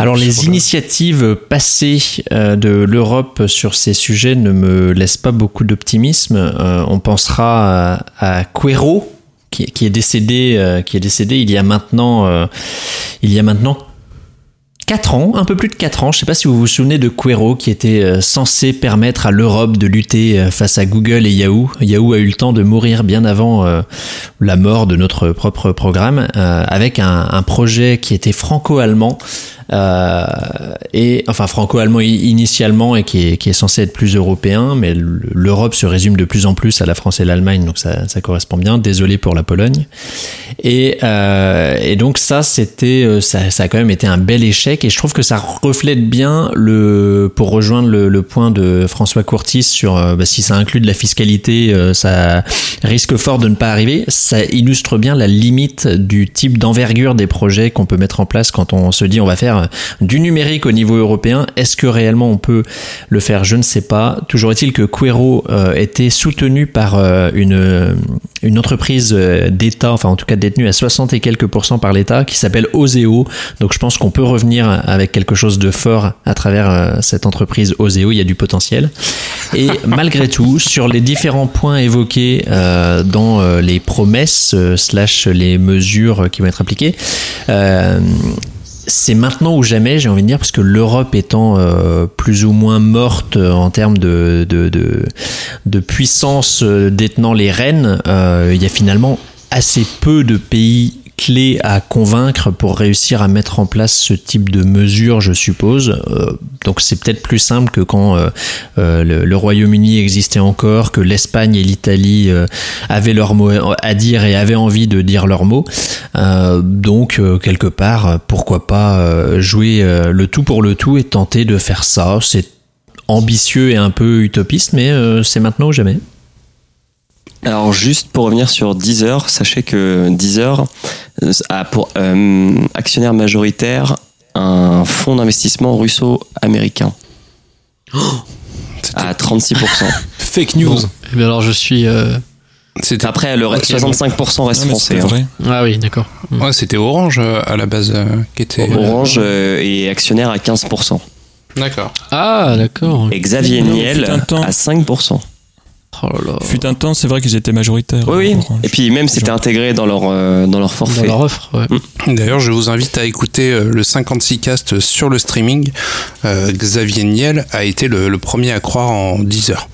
Alors les initiatives passées euh, de l'Europe sur ces sujets ne me laissent pas beaucoup d'optimisme. Euh, on pensera à, à Quero, qui, qui est décédé, euh, qui est décédé il y a maintenant, euh, il y a maintenant 4 ans, un peu plus de 4 ans. Je ne sais pas si vous vous souvenez de Quero qui était euh, censé permettre à l'Europe de lutter euh, face à Google et Yahoo. Yahoo a eu le temps de mourir bien avant euh, la mort de notre propre programme avec un, projet qui était franco-allemand et enfin franco-allemand initialement et qui est, censé être plus européen, mais l'Europe se résume de plus en plus à la France et l'Allemagne, donc ça, correspond bien. Désolé pour la Pologne. Et, donc ça, c'était, ça, ça a quand même été un bel échec, et je trouve que ça reflète bien le, pour rejoindre le, point de François Courtis sur euh, bah, si ça inclut de la fiscalité, euh, ça risque fort de ne pas arriver. Ça illustre bien la limite du type d'envergure des projets qu'on peut mettre en place quand on se dit on va faire du numérique au niveau européen. Est-ce que réellement on peut le faire? Je ne sais pas. Toujours est-il que Quero euh, était soutenu par euh, une, une entreprise euh, d'État, enfin en tout cas détenue à 60 et quelques pourcents par l'État, qui s'appelle Oseo. Donc je pense qu'on peut revenir avec quelque chose de fort à travers euh, cette entreprise Oseo. Il y a du potentiel. Et <laughs> malgré tout, sur les différents points évoqués euh, dans euh, les promesses slash les mesures qui vont être appliquées, c'est maintenant ou jamais, j'ai envie de dire, parce que l'Europe étant euh, plus ou moins morte en termes de, de, de, de puissance détenant les rênes, euh, il y a finalement assez peu de pays clés à convaincre pour réussir à mettre en place ce type de mesures, je suppose. Euh, donc c'est peut-être plus simple que quand euh, euh, le, Royaume-Uni existait encore, que l'Espagne et l'Italie avaient leur mot à dire et avaient envie de dire leur mot. Euh, donc quelque part, pourquoi pas jouer le tout pour le tout et tenter de faire ça. C'est ambitieux et un peu utopiste, mais c'est maintenant ou jamais. Alors juste pour revenir sur Deezer, sachez que Deezer euh, a pour euh, actionnaire majoritaire un fonds d'investissement russo-américain à 36%. <laughs> Fake news. Bon, eh bien alors je suis. euh, Après, le reste- 65% reste Ah, français. hein. Ah oui, d'accord. ouais, c'était Orange euh, à la base euh, qui était. Orange euh, est actionnaire à 15%. D'accord. Ah d'accord. Et Xavier Non, Niel à 5%. Oh là. Fut un temps, c'est vrai qu'ils étaient majoritaires. Oui, oui. Orange. Et puis même c'était intégré dans leur, euh, dans leur Dans forfait. leur offre, ouais. D'ailleurs, je vous invite à écouter euh, le 56 cast sur le streaming. Euh, Xavier Niel a été le, le premier à croire en 10 heures.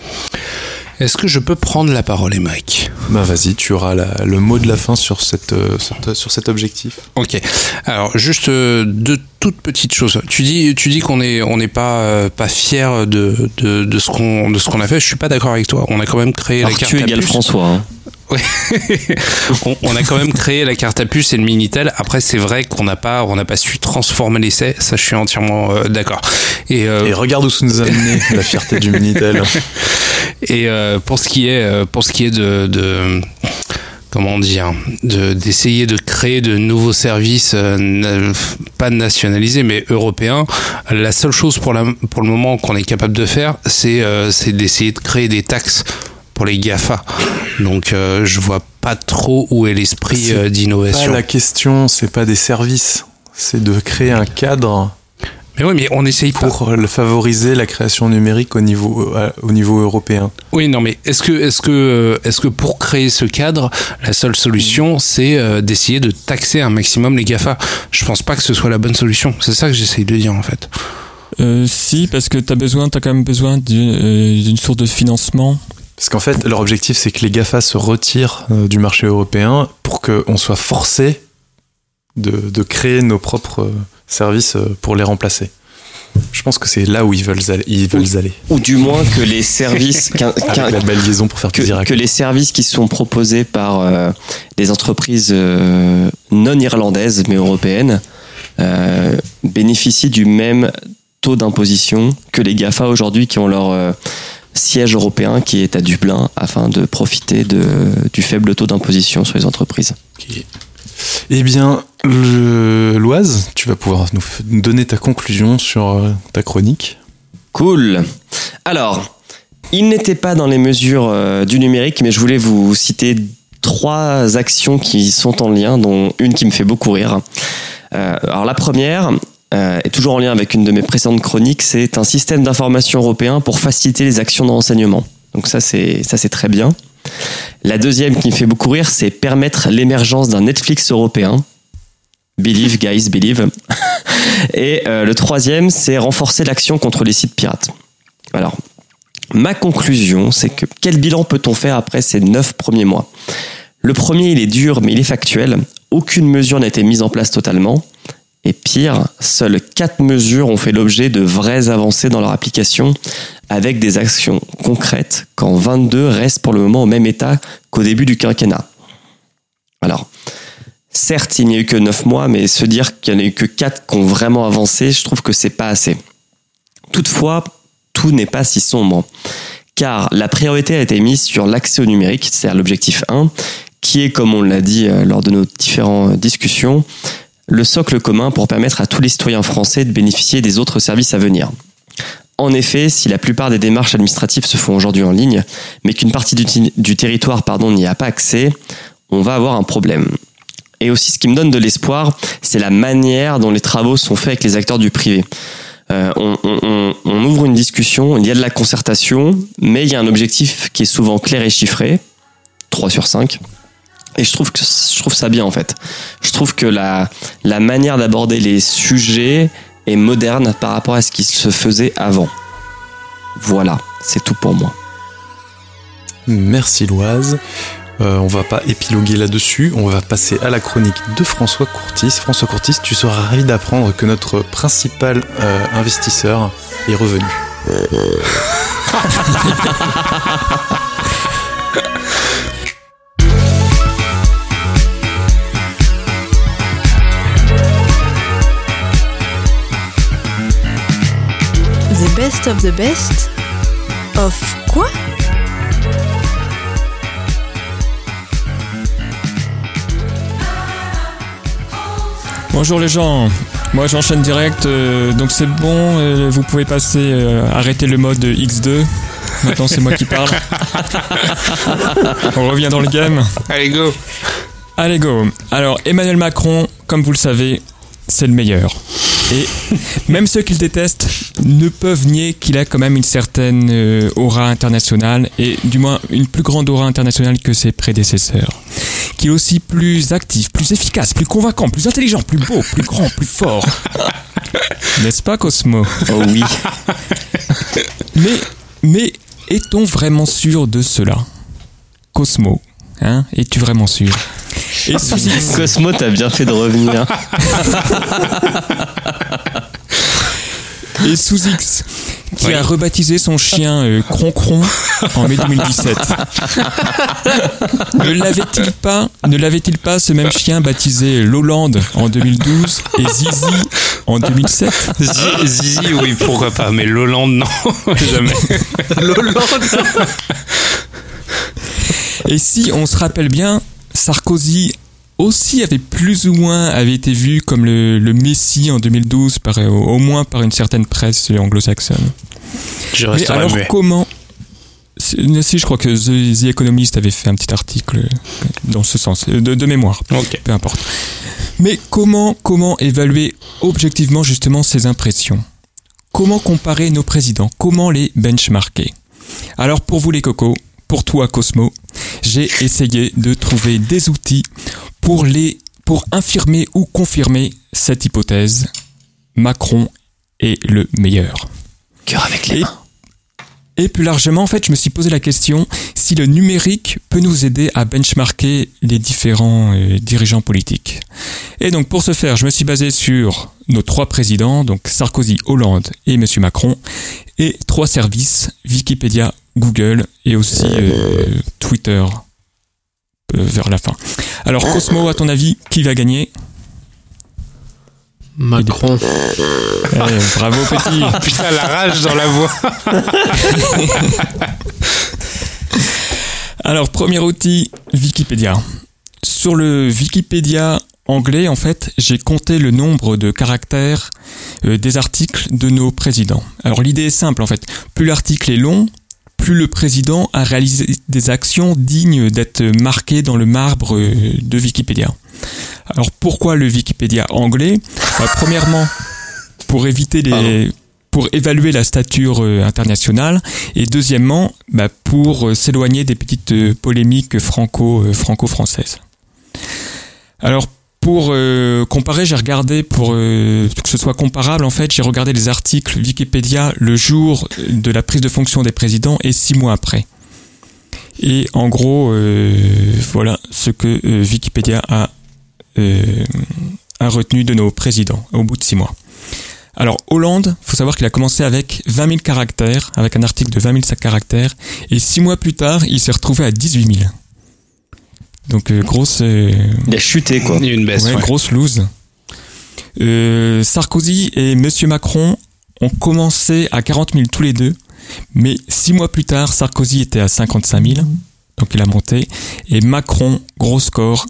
Est-ce que je peux prendre la parole, Emmerich Bah vas-y, tu auras la- le mot de la fin sur, cette, euh, cette- sur cet objectif. Ok. Alors juste euh, deux toutes petites choses. Tu dis tu dis qu'on est on n'est pas euh, pas fier de, de, de ce qu'on de ce qu'on a fait. Je suis pas d'accord avec toi. On a quand même créé la carte Arthur à égale puce. François. hein. <laughs> on, on a quand même créé la carte à puce et le minitel. Après c'est vrai qu'on n'a pas on n'a pas su transformer l'essai. Ça je suis entièrement euh, d'accord. Et, euh, Et regarde où ça nous a amené la fierté du Minitel. <laughs> Et euh, pour ce qui est pour ce qui est de, de comment dire de d'essayer de créer de nouveaux services euh, pas nationalisés mais européens, la seule chose pour la pour le moment qu'on est capable de faire, c'est euh, c'est d'essayer de créer des taxes pour les Gafa. Donc euh, je vois pas trop où est l'esprit C'est euh, Pas d'innovation. la question, c'est pas des services, c'est de créer un cadre Mais oui, mais on essaye pas. pour le favoriser la création numérique au niveau, euh, au niveau européen. Oui, non, mais est-ce que, est-ce que, euh, est-ce que pour créer ce cadre, la seule solution, c'est d'essayer de taxer un maximum les Gafa? Je pense pas que ce soit la bonne solution. C'est ça que j'essaye de dire en fait. Euh, si, parce que t'as besoin, t'as quand même besoin d'une euh, d'une source de financement. Parce qu'en fait, leur objectif, c'est que les GAFA se retirent euh, du marché européen pour qu'on soit forcé de, de créer nos propres euh, services euh, pour les remplacer. Je pense que c'est là où ils veulent aller. Ils veulent aller. Ou du moins que les services <laughs> la belle liaison pour faire que, plaisir à que les services qui sont proposés par euh, des entreprises euh, non irlandaises mais européennes euh, bénéficient du même taux d'imposition que les GAFA aujourd'hui qui ont leur siège européen qui est à Dublin afin de profiter de, du faible taux d'imposition sur les entreprises. Eh bien, Loise, tu vas pouvoir nous donner ta conclusion sur euh, ta chronique. Cool. Alors, il n'était pas dans les mesures euh, du numérique, mais je voulais vous citer trois actions qui sont en lien, dont une qui me fait beaucoup rire. Euh, alors la première euh, est toujours en lien avec une de mes précédentes chroniques, c'est un système d'information européen pour faciliter les actions de renseignement. Donc ça c'est ça c'est très bien. La deuxième qui me fait beaucoup rire, c'est permettre l'émergence d'un Netflix européen. Believe, guys, believe. <laughs> Et euh, le troisième, c'est renforcer l'action contre les sites pirates. Alors, ma conclusion, c'est que quel bilan peut-on faire après ces neuf premiers mois? Le premier, il est dur, mais il est factuel. Aucune mesure n'a été mise en place totalement. Et pire, seules quatre mesures ont fait l'objet de vraies avancées dans leur application, avec des actions concrètes, quand 22 restent pour le moment au même état qu'au début du quinquennat. Alors, certes, il n'y a eu que 9 mois, mais se dire qu'il n'y en a eu que 4 qui ont vraiment avancé, je trouve que c'est pas assez. Toutefois, tout n'est pas si sombre, car la priorité a été mise sur l'accès au numérique, c'est-à-dire l'objectif 1, qui est, comme on l'a dit euh, lors de nos différentes discussions, le socle commun pour permettre à tous les citoyens français de bénéficier des autres services à venir. En effet, si la plupart des démarches administratives se font aujourd'hui en ligne, mais qu'une partie du, territoire n'y a pas accès, on va avoir un problème. Et aussi, ce qui me donne de l'espoir, c'est la manière dont les travaux sont faits avec les acteurs du privé. Euh, on- on- on ouvre une discussion, il y a de la concertation, mais il y a un objectif qui est souvent clair et chiffré, 3 sur 5. Et je trouve, que, je trouve ça bien en fait. Je trouve que la, la manière d'aborder les sujets est moderne par rapport à ce qui se faisait avant. Voilà, c'est tout pour moi. Merci Loise. Euh, on va pas épiloguer là-dessus, on va passer à la chronique de François Courtis. François Courtis, tu seras ravi d'apprendre que notre principal euh, investisseur est revenu. <laughs> The best of the best of quoi? Bonjour les gens, moi j'enchaîne direct, euh, donc c'est bon, euh, vous pouvez passer, euh, arrêter le mode X2. Maintenant c'est moi qui parle. <laughs> On revient dans le game. Allez go. Allez go. Alors Emmanuel Macron, comme vous le savez, c'est le meilleur. Et même ceux qui le détestent ne peuvent nier qu'il a quand même une certaine euh, aura internationale, et du moins une plus grande aura internationale que ses prédécesseurs. Qu'il est aussi plus actif, plus efficace, plus convaincant, plus intelligent, plus beau, plus grand, plus fort. <laughs> N'est-ce pas Cosmo? Oh oui. <laughs> Mais, mais est-on vraiment sûr de cela? Cosmo, Hein? Es-tu vraiment sûr? Et X, Cosmo, t'as bien fait de revenir. et sous X qui a rebaptisé son chien euh, Croncron en mai 2017. ne l'avait-il pas, ne l'avait-il pas ce même chien baptisé Lolande en 2012 et Zizi en 2007 Zi- Zizi, oui, pourquoi pas, mais Lolande, non, <laughs> jamais. Et si on se rappelle bien, Sarkozy aussi avait plus ou moins avait été vu comme le, le Messie en 2012, par, au, moins par une certaine presse anglo-saxonne. Je Mais alors muet. comment Si, je crois que The, The Economist avait fait un petit article dans ce sens, euh, de, de mémoire, peu importe. Mais comment, comment évaluer objectivement justement ces impressions? Comment comparer nos présidents? Comment les benchmarker? Alors pour vous les cocos, pour toi Cosmo, j'ai essayé de trouver des outils pour les pour infirmer ou confirmer cette hypothèse. Macron est le meilleur. Cœur avec les Et- mains. Et plus largement, en fait, je me suis posé la question si le numérique peut nous aider à benchmarker les différents euh, dirigeants politiques. Et donc, pour ce faire, je me suis basé sur nos trois présidents, donc Sarkozy, Hollande et Monsieur Macron, et trois services, Wikipédia, Google et aussi euh, Twitter euh, vers la fin. Alors, Cosmo, à ton avis, qui va gagner? Macron. Eh, Bravo, petit <laughs> Putain, la rage dans la voix. <laughs> Alors, premier outil, Wikipédia. Sur le Wikipédia anglais, en fait, j'ai compté le nombre de caractères euh, des articles de nos présidents. Alors, l'idée est simple, en fait. Plus l'article est long, plus le président a réalisé des actions dignes d'être marquées dans le marbre euh, de Wikipédia. Alors, pourquoi le Wikipédia anglais? Bah, Premièrement, pour éviter les... pour évaluer la stature euh, internationale et deuxièmement bah, pour euh, s'éloigner des petites polémiques franco euh, franco-françaises. Alors pour euh, comparer, j'ai regardé pour euh, que ce soit comparable en fait, j'ai regardé les articles Wikipédia le jour de la prise de fonction des présidents et six mois après. Et en gros, euh, voilà ce que Wikipédia a, a retenu de nos présidents au bout de six mois. Alors Hollande, faut savoir qu'il a commencé avec 20 000 caractères, avec un article de 20 000 caractères, et six mois plus tard, il s'est retrouvé à 18 000. Donc euh, grosse, euh, Il a chuté, quoi. Il y a une baisse. ouais, ouais. grosse loose. Euh, Sarkozy et Monsieur Macron ont commencé à 40 000 tous les deux, mais six mois plus tard, Sarkozy était à 55 000, donc il a monté, et Macron, gros score,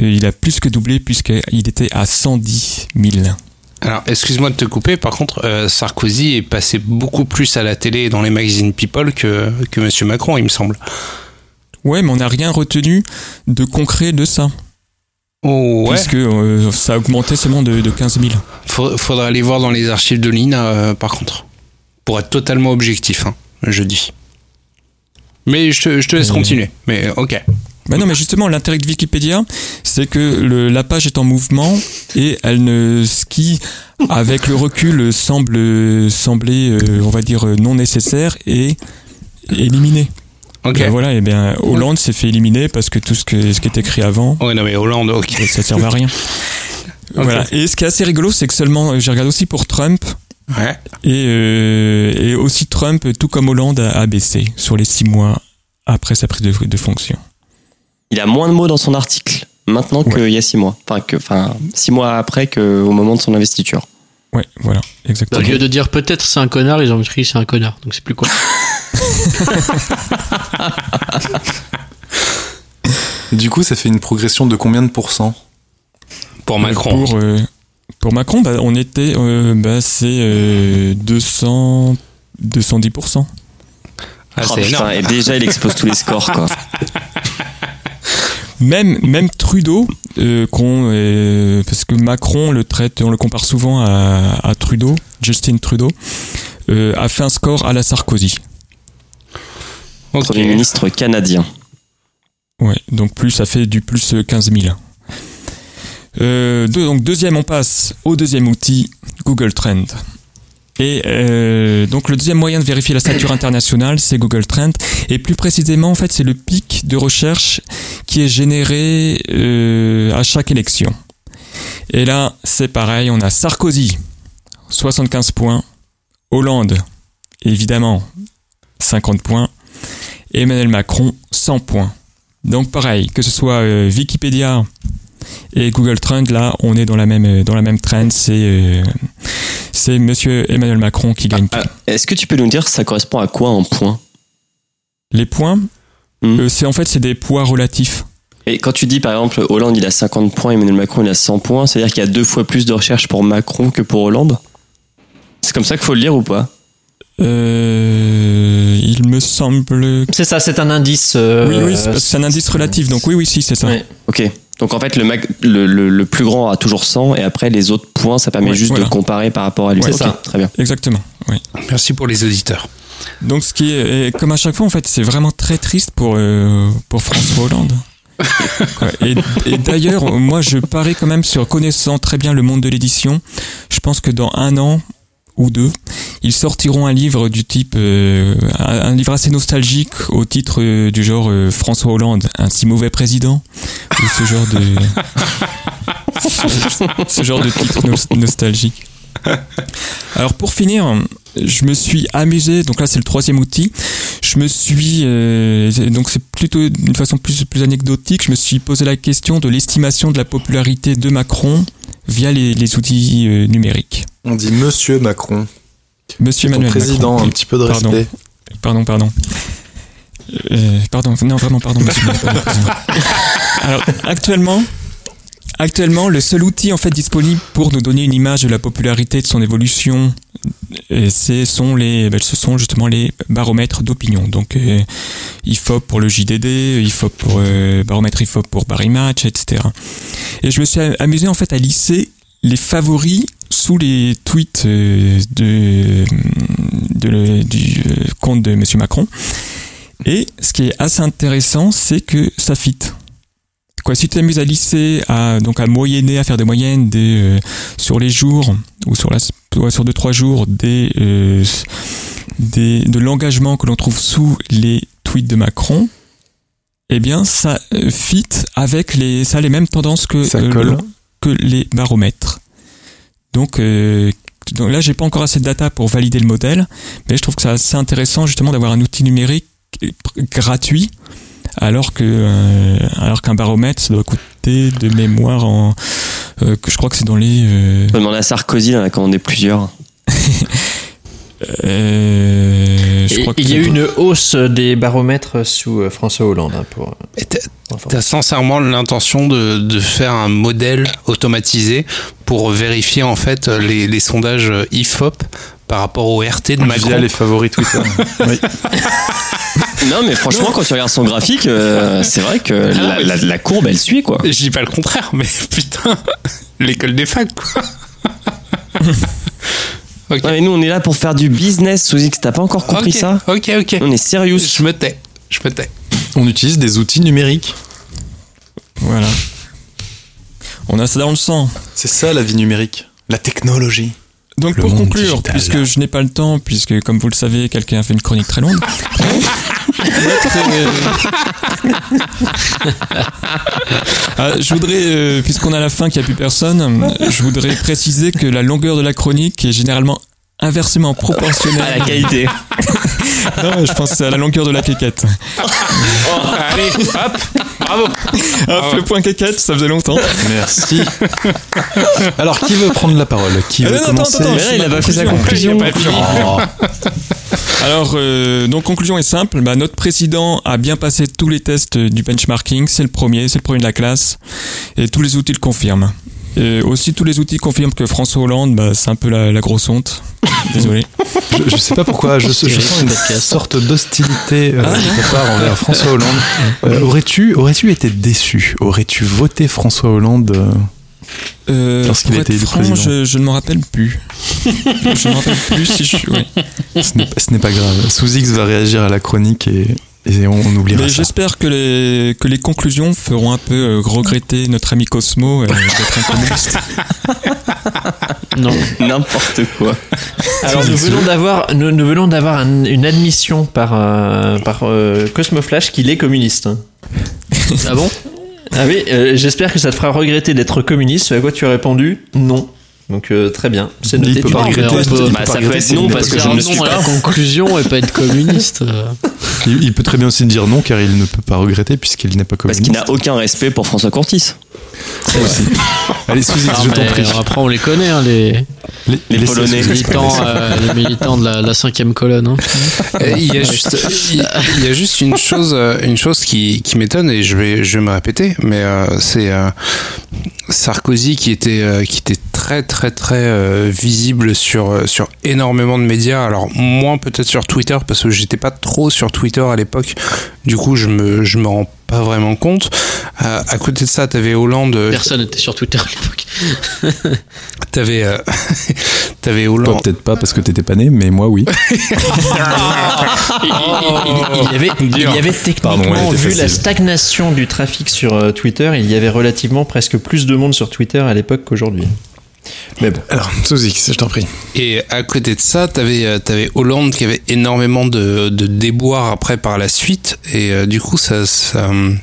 euh, il a plus que doublé puisqu'il était à 110 000. Alors, excuse-moi de te couper, par contre, euh, Sarkozy est passé beaucoup plus à la télé et dans les magazines People que, que Monsieur Macron, il me semble. Ouais, mais on n'a rien retenu de concret de ça. Oh, ouais. Puisque euh, ça a augmenté seulement de, de 15 000. Faut- Faudra aller voir dans les archives de l'INA, euh, par contre. Pour être totalement objectif, hein, je dis. Mais je te, je te laisse Euh, continuer. Mais ok. Bah non, mais justement, l'intérêt de Wikipédia, c'est que le- la page est en mouvement et elle ne, ce qui, avec le recul, semble sembler, on va dire, non nécessaire et éliminé. Ben voilà, et bien Hollande s'est fait éliminer parce que tout ce, que, ce qui est écrit avant, Ouais, non, mais Hollande, ok. ça servait à rien. <laughs> Voilà. Et ce qui est assez rigolo, c'est que seulement, euh, j'ai regardé aussi pour Trump, Ouais. et, euh, et aussi Trump, tout comme Hollande, a, a baissé sur les six mois après sa prise de, de fonction. Il a moins de mots dans son article maintenant qu'il y a six mois. Enfin, que, enfin, six mois après qu'au moment de son investiture. Ouais, voilà, Au exactement. lieu de dire peut-être c'est un connard, ils ont écrit c'est un connard. Donc c'est plus quoi. <laughs> Du coup, ça fait une progression de combien de pourcents? Pour Macron. Pour, euh, pour Macron, bah, on était, euh, bah, c'est euh, 200, 210%. Ah, Oh, c'est putain, énorme. et déjà, il expose tous les <laughs> scores, quoi. Même, même Trudeau, euh, qu'on, euh, parce que Macron le traite, on le compare souvent à, à Trudeau, Justin Trudeau, euh, a fait un score à la Sarkozy. Ok. Premier ministre canadien. Ouais, donc plus, ça fait du plus euh, 15 000. Euh, deux- donc deuxième, on passe au deuxième outil, Google Trend. Et euh, donc le deuxième moyen de vérifier la stature internationale, c'est Google Trend. Et plus précisément, en fait, c'est le pic de recherche qui est généré euh, à chaque élection. Et là, c'est pareil, on a Sarkozy, 75 points. Hollande, évidemment, 50 points. Emmanuel Macron, 100 points. Donc pareil, que ce soit euh, Wikipédia et Google Trend, là, on est dans la même, dans la même trend. C'est c'est Monsieur Emmanuel Macron qui gagne tout. Ah, Est-ce que tu peux nous dire ça correspond à quoi en points Les points, Hmm. euh, c'est en fait c'est des poids relatifs. Et quand tu dis par exemple Hollande il a 50 points, Emmanuel Macron il a 100 points, c'est-à-dire qu'il y a deux fois plus de recherches pour Macron que pour Hollande? C'est comme ça qu'il faut le lire ou pas? Euh, il me semble. C'est ça, c'est un indice. euh, oui, oui, c'est un indice relatif. Donc oui, oui, si, c'est ça. Ouais. Ok. Donc en fait le, Mac- le, le- le plus grand a toujours 100 et après les autres points ça permet Ouais, juste voilà. de comparer par rapport à lui. Ouais, c'est ça. Très bien. Exactement. Oui. Merci pour les auditeurs. Donc ce qui est, comme à chaque fois, en fait, c'est vraiment très triste pour euh, pour François Hollande. <laughs> Et d'ailleurs, moi, je parie quand même sur connaissant très bien le monde de l'édition. Je pense que dans un an ou deux, ils sortiront un livre du type, euh, un, livre assez nostalgique au titre euh, du genre euh, François Hollande, un si mauvais président, ou ce genre de, <laughs> ce, genre de titre nos- nostalgique. Alors pour finir, je me suis amusé, donc là c'est le troisième outil, je me suis, euh, donc c'est plutôt d'une façon plus, plus anecdotique, je me suis posé la question de l'estimation de la popularité de Macron via les, les outils euh, numériques. On dit Monsieur Macron. Monsieur Ton Emmanuel président, Macron. un petit peu de Pardon. respect. Pardon, pardon. Euh, pardon, non vraiment pardon. monsieur. Alors actuellement, actuellement, le seul outil en fait disponible pour nous donner une image de la popularité de son évolution, euh, c'est sont les, ben, ce sont justement les baromètres d'opinion. Donc euh, IFOP pour le JDD, IFOP pour euh, baromètre IFOP pour Paris Match, etc. Et je me suis amusé en fait à lisser les favoris sous les tweets euh, de, de le- du euh, compte de Monsieur Macron. Et ce qui est assez intéressant, c'est que ça fit. Quoi, si tu t'amuses à lisser, à, donc à moyenner, à faire des moyennes des, euh, sur les jours, ou sur, la, ouais, sur deux, trois jours, des, euh, des, de l'engagement que l'on trouve sous les tweets de Macron, eh bien, ça euh, fit avec les, ça a les mêmes tendances que, Ça colle. Que les baromètres. Donc, euh, donc là, j'ai pas encore assez de data pour valider le modèle, mais je trouve que c'est assez intéressant justement d'avoir un outil numérique gratuit, alors que euh, alors qu'un baromètre, ça doit coûter de mémoire en euh, que je crois que c'est dans les euh, On demander à Sarkozy, en a commandé plusieurs. <laughs> euh, je crois il y a eu une hausse des baromètres sous euh, François Hollande. hein, pour, t'as- sincèrement l'intention de, de faire un modèle automatisé pour vérifier en fait les, les sondages IFOP par rapport au RT de Macron Via les favoris Twitter. <laughs> oui. Non mais franchement quand tu regardes son graphique, euh, c'est vrai que la, la- la courbe elle suit quoi. Je dis pas le contraire, mais <laughs> putain, l'école des facs quoi. <laughs> ok. Non mais nous on est là pour faire du business, sous X, t'as pas encore compris ça Ok, ok. On est sérieux. Je me tais. Je me tais. On utilise des outils numériques. Voilà. On a ça dans le sang. C'est ça la vie numérique. La technologie. Donc Le pour conclure, digital. puisque je n'ai pas le temps, puisque comme vous le savez, quelqu'un a fait une chronique très longue. <laughs> notre, euh, Ah, je voudrais, euh, puisqu'on à la fin qu'il n'y a plus personne, <laughs> je voudrais préciser que la longueur de la chronique est généralement inversement <laughs> proportionnelle À la qualité. <laughs> Non, je pense à la longueur de la quéquette. Allez, hop, bravo. Hop, le point quéquette, ça faisait longtemps. Merci. <laughs> Alors, qui veut prendre la parole? Qui Euh, veut non, attends, commencer? attends, Mais là, il a pas fait sa conclusion. Oh. Alors, euh, donc conclusion est simple. Bah, notre président a bien passé tous les tests du benchmarking. C'est le premier, c'est le premier de la classe, et tous les outils le confirment. Et aussi, tous les outils confirment que François Hollande, bah, c'est un peu la, la grosse honte. <laughs> Désolé. Je, je sais pas pourquoi, je, je sens une sorte d'hostilité euh, part envers François Hollande. Euh, aurais-tu, aurais-tu été déçu? Aurais-tu voté François Hollande euh, Euh, Lorsqu'il a été élu franc, président? je, je ne me rappelle plus. je ne me rappelle plus si je suis. oui. Ce n'est ce n'est pas grave. Sous X va réagir à la chronique et, et on, on oubliera Mais ça. j'espère que les, que les conclusions feront un peu euh, regretter notre ami Cosmo euh, d'être un communiste. <laughs> Non. N'importe quoi. <laughs> Alors nous venons d'avoir nous, nous venons d'avoir un- une admission par euh, par euh, Cosmoflash qu'il est communiste. hein. <laughs> Ah bon? Ah oui, euh, j'espère que ça te fera regretter d'être communiste. À quoi tu as répondu? Non. Donc euh, très bien, c'est Il noté. peut tu pas regretter. peut- il peut Bah, pas ça peut être non, parce que je ne suis à pas. la conclusion et pas être communiste. <laughs> Il, il peut très bien aussi dire non car il ne peut pas regretter puisqu'il n'est pas Parce communiste. qu'il n'a aucun respect pour François Courtis. Ça aussi. Allez, Sous-X, Ah, je t'en prie. Après, on les connaît, hein, les, Les Polonais. les militants, euh, les militants de la, la cinquième colonne. hein. Euh, Il y a juste, il il y a juste une chose, une chose qui, qui m'étonne et je vais, je vais me répéter, mais euh, c'est euh, Sarkozy qui était, euh, qui était très, très, très euh, visible sur, euh, sur énormément de médias. Alors moins peut-être sur Twitter parce que j'étais pas trop sur Twitter à l'époque. Du coup, je me, je me rends pas vraiment compte. Euh, à côté de ça, t'avais Hollande, euh, Personne n'était sur Twitter à l'époque. <laughs> t'avais, euh, <laughs> t'avais Toi, Hollande. peut-être pas parce que t'étais pas né, mais moi oui. <laughs> Il, il- il y avait, il y avait techniquement, Pardon, vu la stagnation du trafic sur Twitter, il y avait relativement presque plus de monde sur Twitter à l'époque qu'aujourd'hui. Mais bon. Alors, Sous-X, je t'en prie. Et à côté de ça, t'avais euh, t'avais Hollande qui avait énormément de, de déboires après par la suite. Et euh, du coup, ça. ça hum,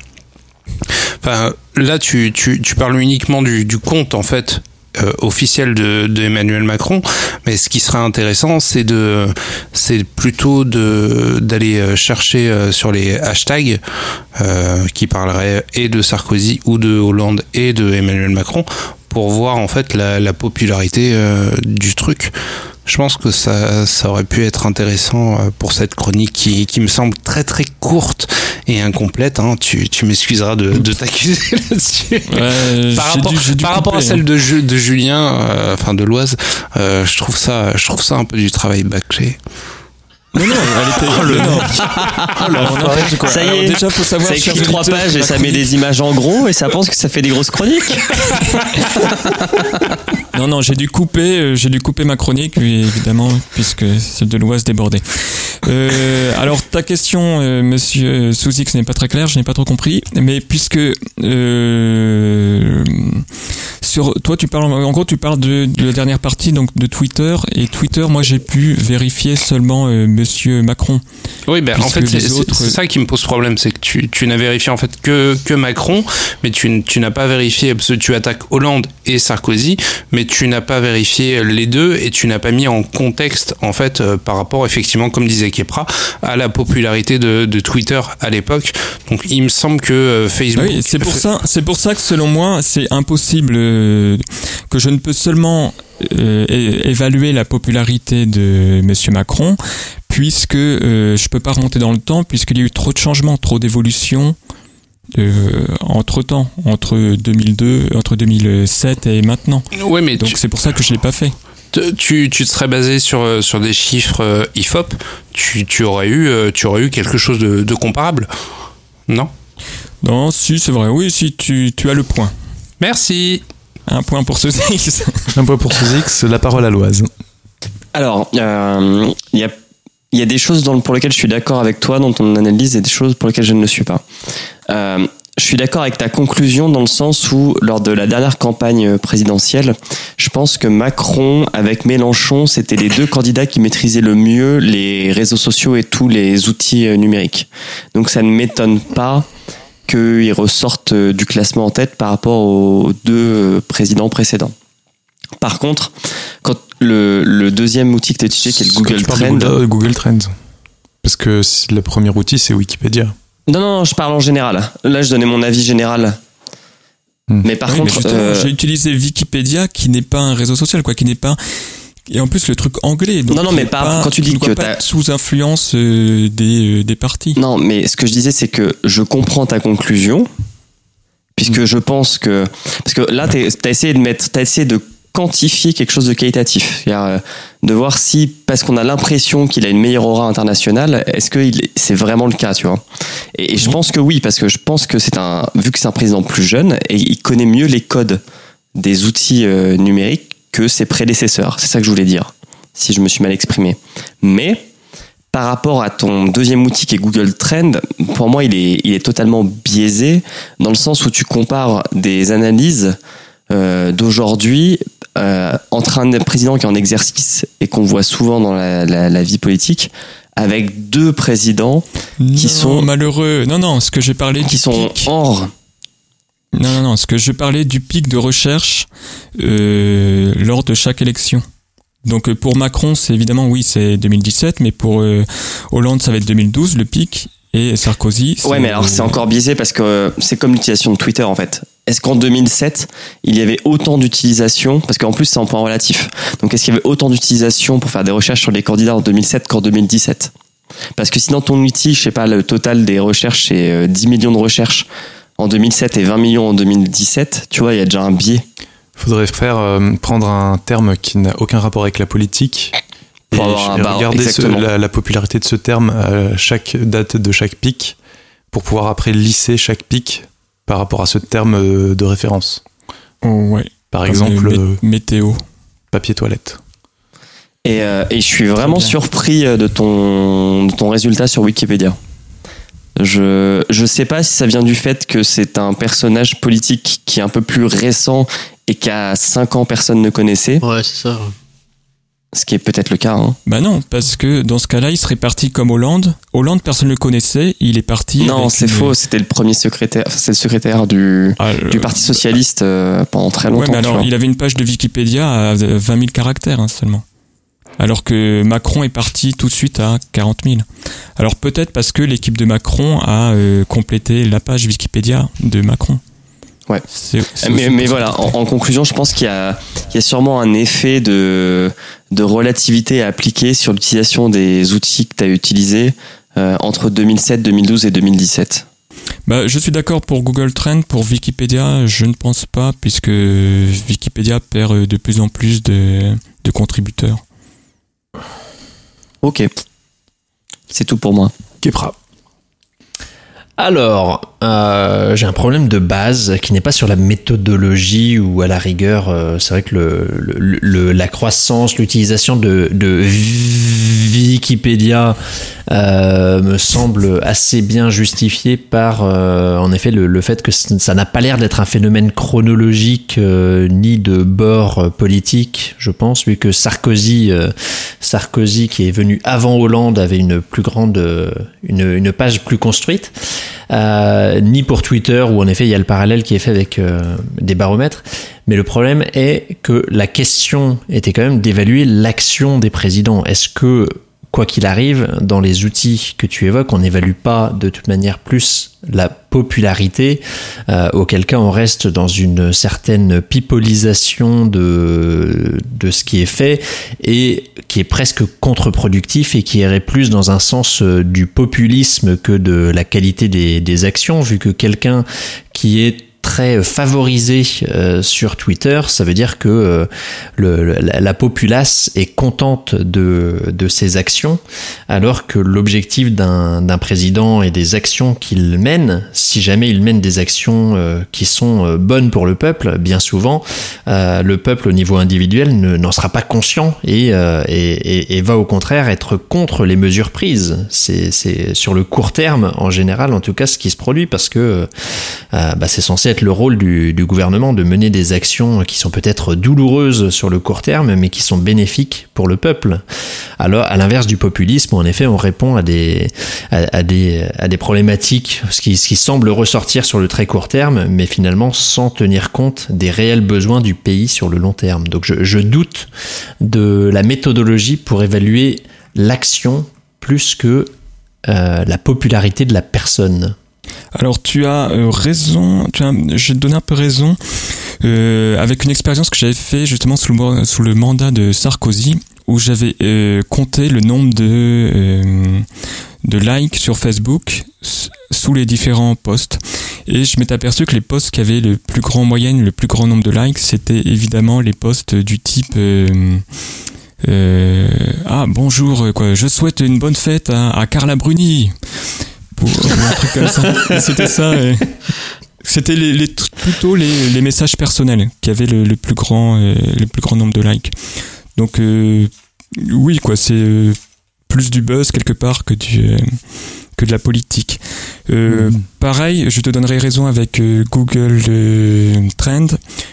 enfin, là, tu, tu, tu parles uniquement du, du compte, en fait. euh, officiel de, de Emmanuel Macron, mais ce qui serait intéressant, c'est de, c'est plutôt de d'aller euh, chercher euh, sur les hashtags euh, qui parleraient et de Sarkozy ou de Hollande et de Emmanuel Macron pour voir en fait la, la popularité euh, du truc. Je pense que ça, ça aurait pu être intéressant euh, pour cette chronique qui, qui me semble très très courte et incomplète. Hein. Tu, tu m'excuseras de, de t'accuser <laughs> là-dessus. Ouais, par rapport, dû- j'ai dû par rapport à celle hein. de, de Julien, euh, enfin de Loise, euh, je trouve ça, je trouve ça un peu du travail bâclé. Non, non, elle était. Oh, non. Oh. Ça y Alors, est, déjà, faut savoir. Ça écrit trois pages et ça met des images en gros et ça pense que ça fait des grosses chroniques. <laughs> Non, non, j'ai dû couper, euh, j'ai dû couper ma chronique, oui, évidemment, puisque celle de l'Oise débordait. Euh, alors, ta question, euh, monsieur Souzix, n'est pas très claire, je n'ai pas trop compris, mais puisque euh, sur toi, tu parles, en gros, tu parles de, de la dernière partie, donc de Twitter, et Twitter, moi, j'ai pu vérifier seulement euh, monsieur Macron. Oui, ben en fait, autres- c'est ça qui me pose problème, c'est que tu, tu n'as vérifié en fait que, que Macron, mais tu, tu n'as pas vérifié, parce que tu attaques Hollande et Sarkozy, mais tu n'as pas vérifié les deux et tu n'as pas mis en contexte, en fait, euh, par rapport, effectivement, comme disait Kepra, à la popularité de, Twitter à l'époque. Donc, il me semble que euh, Facebook. Oui, c'est pour ça, c'est pour ça que selon moi, c'est impossible euh, que je ne peux seulement évaluer la popularité de Monsieur Macron, puisque je peux pas remonter dans le temps, puisqu'il y a eu trop de changements, trop d'évolutions. Entre temps, entre 2002, entre 2007 et maintenant. Ouais, mais Donc tu- c'est pour ça que je l'ai pas fait. Tu, tu te serais basé sur, euh, sur des chiffres euh, IFOP, tu, tu, aurais eu, euh, tu aurais eu quelque chose de, de comparable. Non? Non, si, c'est vrai. Oui, si, tu, tu as le point. Merci. Un point pour ceci. <laughs> Un point pour Sous-X, la parole à l'Oise. Alors, euh, il y, a, il y a des choses dans, pour lesquelles je suis d'accord avec toi dans ton analyse et des choses pour lesquelles je ne le suis pas. Euh, je suis d'accord avec ta conclusion dans le sens où, lors de la dernière campagne présidentielle, je pense que Macron avec Mélenchon, c'était les deux candidats qui maîtrisaient le mieux les réseaux sociaux et tous les outils euh, numériques. Donc ça ne m'étonne pas qu'ils ressortent euh, du classement en tête par rapport aux deux présidents précédents. Par contre, quand le, le deuxième outil que tu as utilisé, qui est le Google tu parles de Trend. Google, Google Trends. Parce que le premier outil, c'est Wikipédia. Non, non, je parle en général. Là, je donnais mon avis général. Hmm. Mais par Oui, contre, euh, j'ai utilisé Wikipédia qui n'est pas un réseau social, quoi, qui n'est pas. Et en plus, le truc anglais. donc Non, non, mais par- pas- quand tu dis que pas sous influence euh, des, euh, des partis. non, mais ce que je disais, c'est que je comprends ta conclusion, puisque je pense que parce que là, t'as essayé de mettre, t'as essayé de quantifier quelque chose de qualitatif, c'est-à-dire euh, de voir si parce qu'on a l'impression qu'il a une meilleure aura internationale, est-ce que c'est vraiment le cas, tu vois? Et, et je pense que oui, parce que je pense que c'est un vu que c'est un président plus jeune et il connaît mieux les codes des outils euh, numériques que ses prédécesseurs. C'est ça que je voulais dire, si je me suis mal exprimé. Mais par rapport à ton deuxième outil qui est Google Trend, pour moi, il est, il est totalement biaisé dans le sens où tu compares des analyses euh, d'aujourd'hui euh, entre un président qui est en exercice et qu'on voit souvent dans la, la- la vie politique, avec deux présidents qui sont malheureux. Non, non, ce que j'ai parlé qui sont pic. hors. Non, non, non, ce que je parlais du pic de recherche euh, lors de chaque élection. Donc euh, pour Macron, c'est évidemment oui, c'est 2017, mais pour euh, Hollande, ça va être 2012 le pic et Sarkozy. Ouais, c'est- mais alors c'est encore biaisé parce que euh, c'est comme l'utilisation de Twitter en fait. Est-ce qu'en 2007, il y avait autant d'utilisation? Parce qu'en plus, c'est en point relatif. Donc, est-ce qu'il y avait autant d'utilisation pour faire des recherches sur les candidats en 2007 qu'en 2017 Parce que sinon, ton outil, je sais pas, le total des recherches, c'est euh, 10 millions de recherches en 2007 et 20 millions en 2017. Tu vois, il y a déjà un biais. Faudrait faire euh, prendre un terme qui n'a aucun rapport avec la politique Pour et avoir un ch- bar- regarder ce- exactement. la, la popularité de ce terme à chaque date de chaque pic pour pouvoir après lisser chaque pic par rapport à ce terme euh, de référence. Oh, ouais. Par Comme exemple, euh, météo. papier toilette. Et, euh, et je suis vraiment surpris euh, de ton, de ton résultat sur Wikipédia. Je je sais pas si ça vient du fait que c'est un personnage politique qui est un peu plus récent et qu'à 5 ans personne ne connaissait, Ouais, c'est ça. Ce qui est peut-être le cas. Hein. Bah non, parce que dans ce cas-là, il serait parti comme Hollande. Hollande, personne ne le connaissait. Il est parti. Non, c'est une- faux, c'était le premier secrétaire, enfin, c'est le secrétaire du, Ah, le- du Parti Socialiste euh, pendant très longtemps. Ouais, mais tu alors, vois. il avait une page de Wikipédia à 20 000 caractères hein, seulement. Alors que Macron est parti tout de suite à 40 000. Alors peut-être parce que l'équipe de Macron a euh, complété la page Wikipédia de Macron. Ouais. C'est Mais, voilà, en, en conclusion, je pense qu'il y a, il y a sûrement un effet de, de relativité à appliquer sur l'utilisation des outils que tu as utilisés euh, entre 2007, 2012 et 2017. Bah, je suis d'accord pour Google Trend, pour Wikipédia, je ne pense pas, puisque Wikipédia perd euh, de plus en plus de, de contributeurs. Ok. C'est tout pour moi. Kepra. Alors, euh, j'ai un problème de base qui n'est pas sur la méthodologie ou à la rigueur. euh, c'est vrai que la croissance, l'utilisation de, de Wikipédia euh, me semble assez bien justifiée par, euh, en effet, le, le fait que ça n'a pas l'air d'être un phénomène chronologique euh, ni de bord euh, politique, je pense, vu que Sarkozy, Sarkozy qui est venu avant Hollande avait une plus grande, une, une page plus construite. Ni pour Twitter où en effet il y a le parallèle qui est fait avec des baromètres. Mais le problème est que la question était quand même d'évaluer l'action des présidents. Est-ce que quoi qu'il arrive, dans les outils que tu évoques, on n'évalue pas de toute manière plus la popularité, euh, auquel cas on reste dans une certaine pipolisation de, ce qui est fait et qui est presque contre-productif et qui irait plus dans un sens euh, du populisme que de la qualité des actions, vu que quelqu'un qui est très favorisé euh, sur Twitter, ça veut dire que euh, la, la populace est contente de, de ses actions, alors que l'objectif d'un président et des actions qu'il mène, si jamais il mène des actions euh, qui sont euh, bonnes pour le peuple, bien souvent, euh, le peuple au niveau individuel ne- n'en sera pas conscient et, euh, et, va au contraire être contre les mesures prises. C'est sur le court terme, en général, en tout cas, ce qui se produit, parce que euh, bah, c'est censé être le rôle du, gouvernement de mener des actions qui sont peut-être douloureuses sur le court terme, mais qui sont bénéfiques pour le peuple. Alors, à l'inverse du populisme, en effet, on répond à des, à, des, à des problématiques, ce qui, ce qui semble ressortir sur le très court terme, mais finalement sans tenir compte des réels besoins du pays sur le long terme. Donc, je, je doute de la méthodologie pour évaluer l'action plus que euh, la popularité de la personne. Alors tu as euh, raison, tu as, je vais un peu raison euh, avec une expérience que j'avais fait justement sous le, mandat de Sarkozy où j'avais euh, compté le nombre de euh, likes sur Facebook sous les différents posts. Et je m'étais aperçu que les posts qui avaient le plus grand moyenne, le plus grand nombre de likes, c'était évidemment les posts du type ah bonjour quoi, je souhaite une bonne fête à, Carla Bruni ou un truc comme ça. <laughs> Et C'était ça. et C'était les, les- plutôt les, les messages personnels qui avaient le, le plus grand euh, le plus grand nombre de likes. Donc euh, oui quoi, c'est euh, plus du buzz quelque part que du euh, que de la politique. Euh, Pareil, je te donnerai raison avec euh, Google euh, Trend,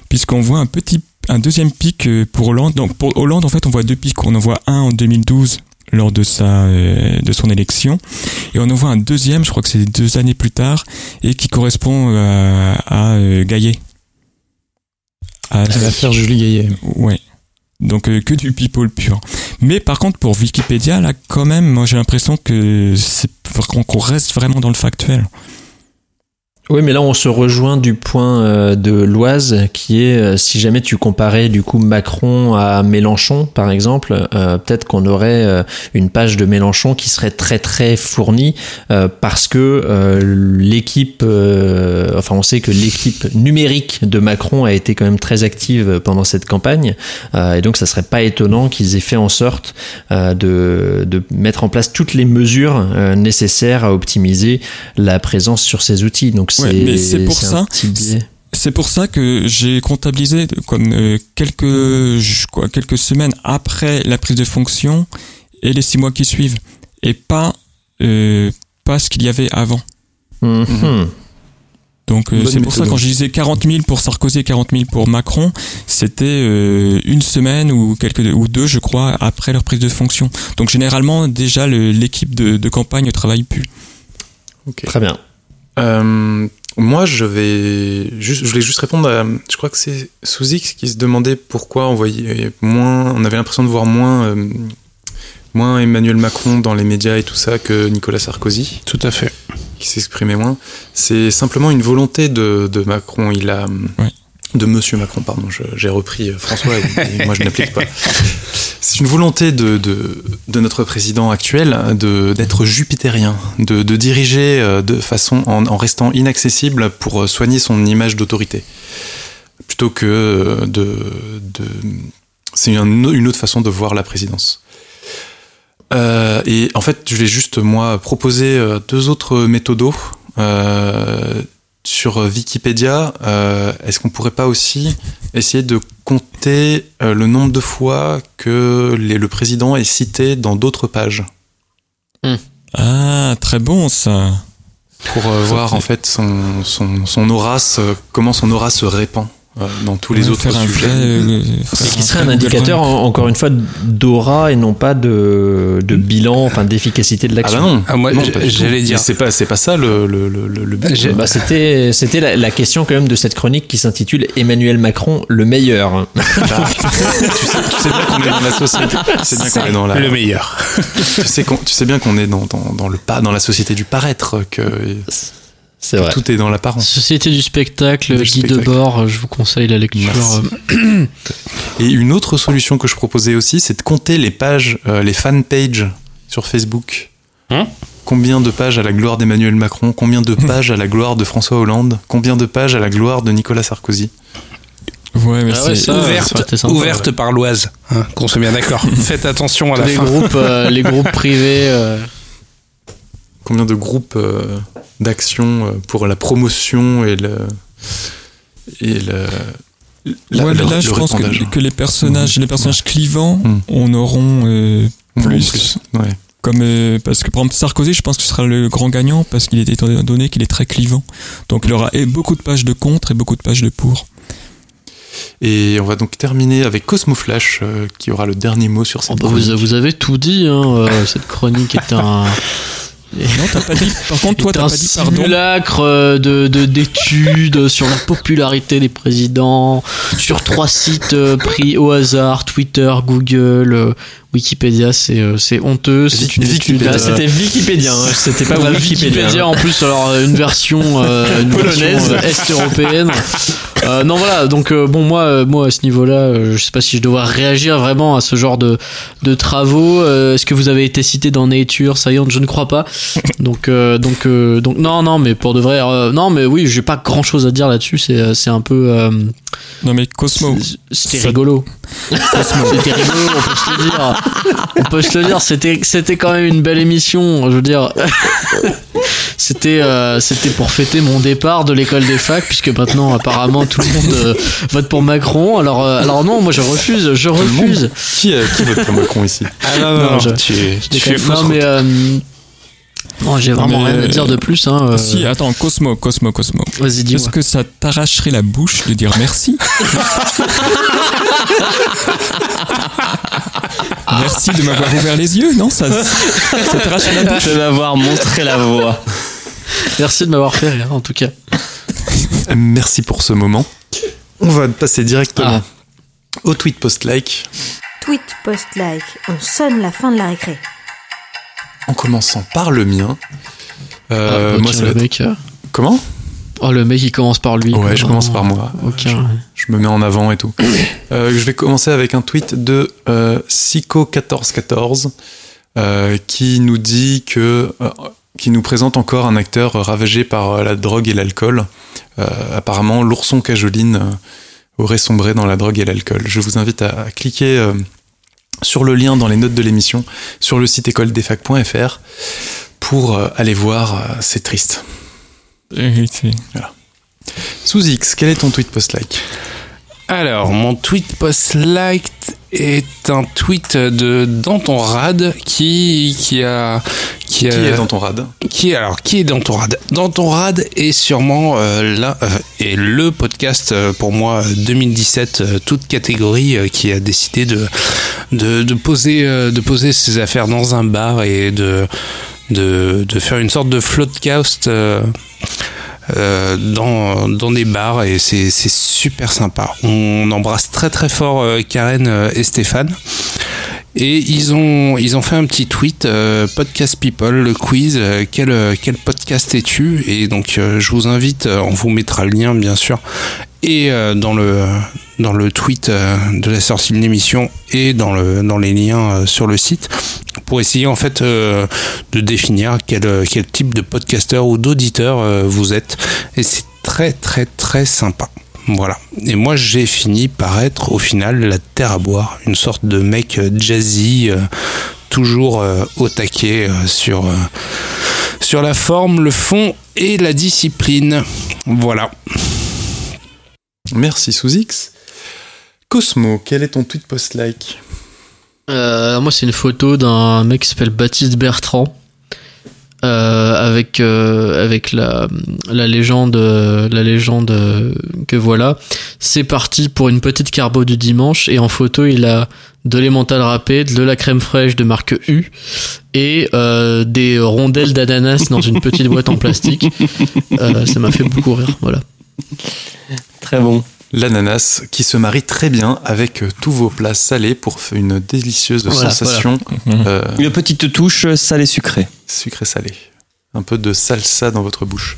puisqu'on voit un petit un deuxième pic euh, pour Hollande. Donc pour Hollande, en fait, on voit deux pics. On en voit un en 2012 lors de sa euh, de son élection et on en voit un deuxième je crois que c'est deux années plus tard et qui correspond euh, à euh, Gaillet à À l'affaire Julie Gaillet. Ouais. Donc euh, que du people pur. Mais par contre pour Wikipédia là quand même moi j'ai l'impression que c'est qu'on reste vraiment dans le factuel. Oui, mais là on se rejoint du point euh, de l'Oise qui est euh, si jamais tu comparais du coup Macron à Mélenchon par exemple, euh, peut-être qu'on aurait une page de Mélenchon qui serait très très fournie parce que l'équipe, enfin on sait que l'équipe numérique de Macron a été quand même très active pendant cette campagne et donc ça serait pas étonnant qu'ils aient fait en sorte de, de mettre en place toutes les mesures nécessaires à optimiser la présence sur ces outils. Donc Ouais, mais c'est pour ça-. C'est pour ça que j'ai comptabilisé comme euh, quelques je- quoi, quelques semaines après la prise de fonction et les six mois qui suivent et pas euh, pas ce qu'il y avait avant. Mhm. Donc euh, c'est pour ça quand je disais 40 000 pour Sarkozy et 40 000 pour Macron, c'était euh, une semaine ou quelques ou deux je crois après leur prise de fonction. Donc généralement déjà l'équipe de, de campagne ne travaille plus. Très bien. Euh, moi, je vais juste, je voulais juste répondre à, je crois que c'est Souzix qui se demandait pourquoi on voyait moins, on avait l'impression de voir moins, euh, moins Emmanuel Macron dans les médias et tout ça que Nicolas Sarkozy, Tout à fait. qui s'exprimait moins. C'est simplement une volonté de, de Macron. Il a, Ouais. De Monsieur Macron, pardon. J'ai repris euh, François et, et moi je n'applique pas. <laughs> C'est une volonté de, de, de notre président actuel d'être jupitérien, de, de diriger euh, de façon en, en restant inaccessible pour euh, soigner son image d'autorité, plutôt que de, de c'est une, une autre façon de voir la présidence. Euh, et en fait, je vais juste moi proposer deux autres méthodos euh, sur Wikipédia. Euh, Est-ce qu'on pourrait pas aussi essayer de compter euh, le nombre de fois que les- le président est cité dans d'autres pages? Ah très bon ça. pour euh, voir en fait son, son, son aura, comment son aura se répand euh, dans tous les autres sujets. vrai, euh, Et qui serait un indicateur, en- encore une fois, d'aura et non pas de, de bilan, enfin d'efficacité de Ah bah l'action. non, Ah, moi, j'allais dire- C'est pas, c'est pas ça le, le, le, le- le but. Bah, c'était c'était la, la question quand même de cette chronique qui s'intitule Emmanuel Macron le meilleur. <laughs> tu, sais, tu sais bien qu'on est dans la société. Tu sais bien qu'on est dans la. Le meilleur. <laughs> Tu sais, qu'on- tu sais bien qu'on est dans, dans, dans le pas, dans la société du paraître, que C'est vrai. tout est dans l'apparence. Société du spectacle, Du Guy spectacle. Debord, je vous conseille la lecture. Merci. <clears throat> Et une autre solution que je proposais aussi, c'est de compter les pages, euh, les fan pages sur Facebook. Hein combien de pages à la gloire d'Emmanuel Macron Combien de <laughs> pages à la gloire de François Hollande Combien de pages à la gloire de Nicolas Sarkozy? Ouais, mais Ah ouais, c'est- ça, ouverte sympa, ouais. par l'Oise. hein, Qu'on soit bien d'accord. <laughs> Faites attention à la les fin. groupes, euh, les <laughs> groupes privés. euh, Combien de groupes euh, d'action euh, pour la promotion et le et le la- ouais, le- là, le je pense que, que les personnages, les personnages clivants, Mm. on auront euh, plus. Ouais. Comme euh, parce que par exemple Sarkozy, je pense que ce sera le grand gagnant parce qu'il est étant donné qu'il est très clivant. Donc il aura et beaucoup de pages de contre et beaucoup de pages de pour. Et on va donc terminer avec Cosmo Flash euh, qui aura le dernier mot sur cette oh bah, vous, vous avez tout dit. Hein, euh, cette chronique est un. <laughs> Non, t'as pas dit. Par contre, toi, t'as un pas dit pardon. simulacre euh, de de- d'études <laughs> sur la popularité des présidents, sur trois sites euh, pris au hasard, Twitter, Google, euh, Wikipédia, c'est euh, c'est honteux. C'est une étude. Ah, C'était Wikipédia, hein, c'était pas Bah, Wikipédia. Wikipédia en plus alors euh, une version euh, une Polonaise. version, euh, est européenne Euh, non voilà donc euh, bon moi euh, moi à ce niveau là je sais pas si je devrais réagir vraiment à ce genre de de travaux Euh, est-ce que vous avez été cité dans Nature? Science je ne crois pas donc euh, donc euh, donc non non mais pour de vrai euh, non mais oui j'ai pas grand chose à dire là-dessus c'est c'est un peu euh, Non mais Cosmo. c'était Ça- rigolo. <laughs> C'était rigolo on peut se le dire. On peut se le dire c'était c'était quand même une belle émission je veux dire. <laughs> C'était euh, c'était pour fêter mon départ de l'école des facs puisque maintenant apparemment tout le monde euh, vote pour Macron. Alors euh, alors non moi je refuse je refuse. Qui, euh, qui vote pour Macron ici? Ah non, non, Non, non, je- tu, tu Je fais déconne. fausse non mais euh, Non, j'ai vraiment Mais- rien à dire de plus. Hein, euh, Si, attends, Cosmo, Cosmo, Cosmo. Vas-y, dis-moi. Est-ce que ça t'arracherait la bouche de dire merci <laughs> Merci de m'avoir ouvert les yeux, non ça, <laughs> ça t'arracherait la bouche De m'avoir montré la voie. Merci de m'avoir fait rire, en tout cas. Merci pour ce moment. On va passer directement au tweet post-like Tweet post-like, on sonne la fin de la récré. En commençant par le mien. Euh, Ah, moi, ça le être- mec. euh, Comment? Oh, le mec, il commence par lui. Ouais, je commence par moi. Ok. Je me mets en avant et tout. <coughs> Euh, je vais commencer avec un tweet de euh, Sico1414 euh, qui nous dit que qui nous présente encore un acteur ravagé par la drogue et l'alcool. Apparemment, l'ourson cajoline aurait sombré dans la drogue et l'alcool. Je vous invite à, à cliquer sur le lien dans les notes de l'émission sur le site écoledefac.fr pour euh, aller voir. euh, C'est triste. C'est- Sous X, quel est ton tweet post-like? Alors, mon tweet post-like est un tweet de Danton Rad qui, qui a. Qui, Qui a- est dans ton rad Qui alors qui est Danton Rad? Danton Rad est sûrement euh, là euh, est le podcast euh, pour moi euh, 2017 euh, toute catégorie qui a décidé de de, de poser de poser ses affaires dans un bar et de de, de faire une sorte de floodcast euh, euh, dans, dans des bars et c'est super sympa. On embrasse très très fort euh, Karen euh, et Stéphane. Et ils ont, ils ont fait un petit tweet, euh, Podcast People, le quiz, euh, quel, quel podcast es-tu? Et donc euh, je vous invite, on vous mettra le lien bien sûr, et euh, dans, le, dans le tweet euh, de la sortie de l'émission et dans, le, dans les liens euh, sur le site, pour essayer en fait de définir quel, quel type de podcasteur ou d'auditeur vous êtes. Et c'est très très très sympa. Voilà. Et moi, j'ai fini par être, au final, la terre à boire. Une sorte de mec jazzy, toujours au taquet sur, sur la forme, le fond et la discipline. Voilà. Merci sous X. Cosmo, quel est ton tweet post-like? Euh, moi, c'est une photo d'un mec qui s'appelle Baptiste Bertrand. euh, avec euh, avec la la légende la légende que voilà c'est parti pour une petite carbo du dimanche et en photo il a de l'emmental râpé de la crème fraîche de marque U et des rondelles d'ananas dans une petite boîte en plastique <laughs> ça m'a fait beaucoup rire voilà <laughs> Très bon. L'ananas qui se marie très bien avec euh, tous vos plats salés pour une délicieuse Voilà, sensation euh, Une petite touche salée sucrée. sucré-salé. Un peu de salsa dans votre bouche.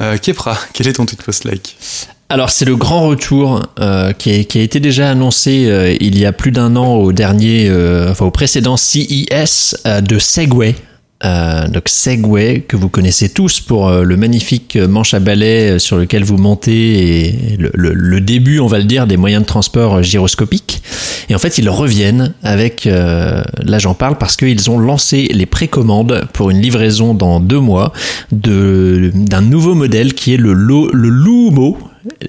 Euh, Kepra, quel est ton tweet post-like Alors c'est le grand retour euh, qui, a été déjà annoncé euh, il y a plus d'un an au dernier, euh, enfin au précédent CES euh, de Segway. Euh, donc Segway que vous connaissez tous pour euh, le magnifique manche à balai euh, sur lequel vous montez et le, le- début on va le dire des moyens de transport euh, gyroscopiques. Et en fait ils reviennent avec euh, là j'en parle parce qu'ils ont lancé les précommandes pour une livraison dans deux mois de d'un nouveau modèle qui est le, Lo- le Lumo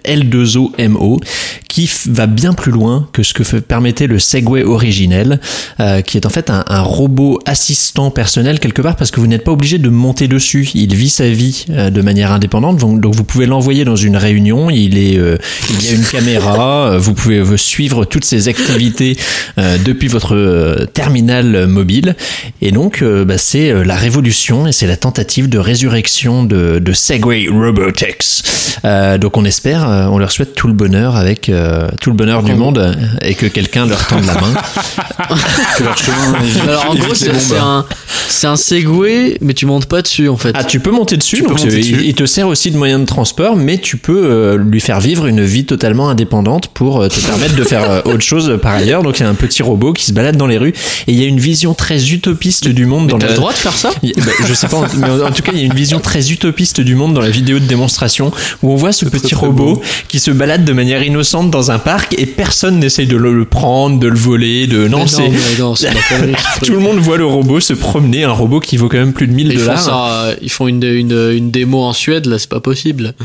L2OMO qui va bien plus loin que ce que permettait le Segway originel euh, qui est en fait un, un robot assistant personnel quelque part parce que vous n'êtes pas obligé de monter dessus. Il vit sa vie euh, de manière indépendante. Donc, donc vous pouvez l'envoyer dans une réunion. Il est euh, il y a une <laughs> caméra. Euh, vous pouvez euh, suivre toutes ses activités euh, depuis votre terminal mobile. Et donc bah, c'est la révolution et c'est la tentative de résurrection de, de Segway Robotics. Euh, donc on espère euh, on leur souhaite tout le bonheur avec euh, tout le bonheur du monde euh, et que quelqu'un leur tende la main. <laughs> Que leur chemin <laughs> évite- alors en gros c'est un c'est un Segway mais tu montes pas dessus en fait. Ah, tu peux monter dessus, Tu donc monter dessus. Il, il te sert aussi de moyen de transport, mais tu peux euh, lui faire vivre une vie totalement indépendante pour euh, te permettre de faire euh, autre chose par ailleurs. Donc il y a un petit robot qui se balade dans les rues et il y a une vision très utopiste du monde dans la... le droit de faire ça? Bah, je sais pas, mais en, en tout cas, il y a une vision très utopiste du monde dans la vidéo de démonstration où on voit ce petit robot robot qui se balade de manière innocente dans un parc et personne n'essaye de le le prendre, de le voler, de non, c'est <laughs> tout le monde voit le robot se promener, un robot qui vaut quand même plus de 1000 Ils font, dollars. ça, euh, ils font une, une, une démo en Suède, là, c'est pas possible. <laughs>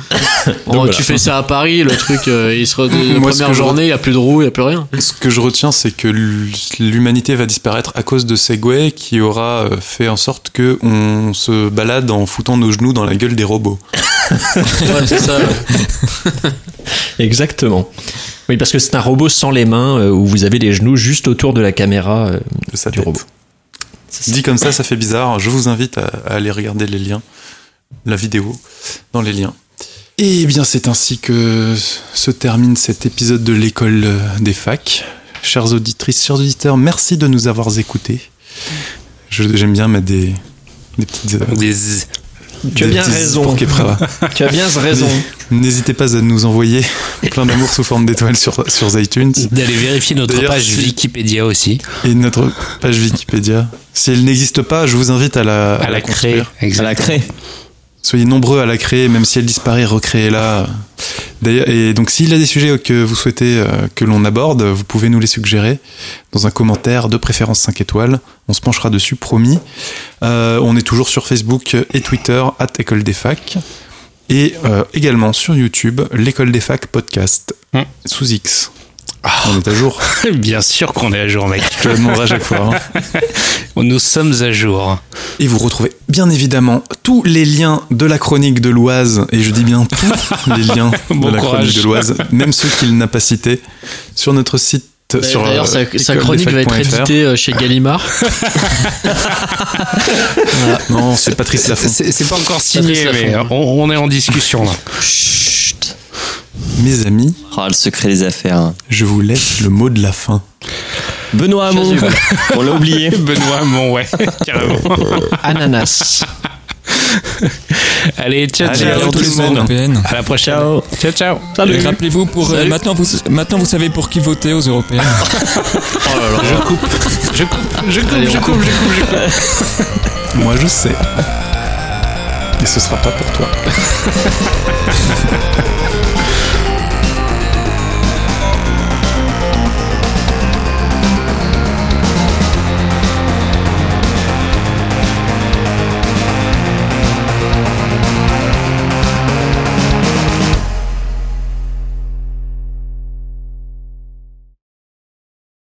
Voilà. Tu fais ça à Paris, le truc, euh, il sera la Moi, première journée, il n'y a plus de roues, il n'y a plus rien. Ce que je retiens, c'est que l'humanité va disparaître à cause de Segway qui aura euh, fait en sorte que on se balade en foutant nos genoux dans la gueule des robots. Ouais, c'est ça. <laughs> Exactement. Oui, parce que c'est un robot sans les mains euh, où vous avez les genoux juste autour de la caméra euh, de sa du tête. robot. Dit comme ça, ça fait bizarre. Je vous invite à, à aller regarder les liens, la vidéo dans les liens. Et bien, c'est ainsi que se termine cet épisode de l'école euh, des facs. Chères auditrices, chers auditeurs, merci de nous avoir écoutés. Je- J'aime bien mettre des, des petites. euh, Des- <laughs> Tu as bien raison. Tu as bien raison. N'hésitez pas à nous envoyer <laughs> plein d'amour sous forme d'étoiles sur, sur iTunes D'aller vérifier notre page si- Wikipédia aussi. et notre page Wikipédia. Si elle n'existe pas, je vous invite à la, À la créer. construire. À la craie. Soyez nombreux à la créer, même si elle disparaît, recréez-la. D'ailleurs, et donc s'il y a des sujets que vous souhaitez euh, que l'on aborde, vous pouvez nous les suggérer dans un commentaire, de préférence 5 étoiles. On se penchera dessus, promis. Euh, on est toujours sur Facebook et Twitter, at École des Facs. Et euh, également sur YouTube, l'École des Facs podcast, Hmm. sous X. On est à jour. <laughs> Bien sûr qu'on est à jour, mec. Je le demanderai à chaque fois. hein. <laughs> Nous sommes à jour. Et vous retrouvez bien évidemment tous les liens de la chronique de l'Oise, et je dis bien tous <laughs> les liens Bon de la courage. chronique de l'Oise, même ceux qu'il n'a pas cités, sur notre site. sur, D'ailleurs, euh, sa, sa chronique va être éditée euh, chez Gallimard. Non, c'est Patrice Lafont. C'est pas encore signé, mais on, on est en discussion là. Chut. Mes amis, Oh, le secret des affaires. je vous laisse le mot de la fin. Benoît Hamon. <laughs> On l'a oublié. <laughs> Benoît Hamon, ouais, <laughs> carrément. Ananas. Allez, ciao, Allez, ciao à tout le les monde. européennes. À la prochaine. Ciao, ciao. Et rappelez-vous, pour euh, maintenant, vous, maintenant vous savez pour qui voter aux européennes. Je coupe, je coupe, je coupe, Allez, je on coupe, je coupe, je coupe. Moi, je sais. Et ce sera pas pour toi.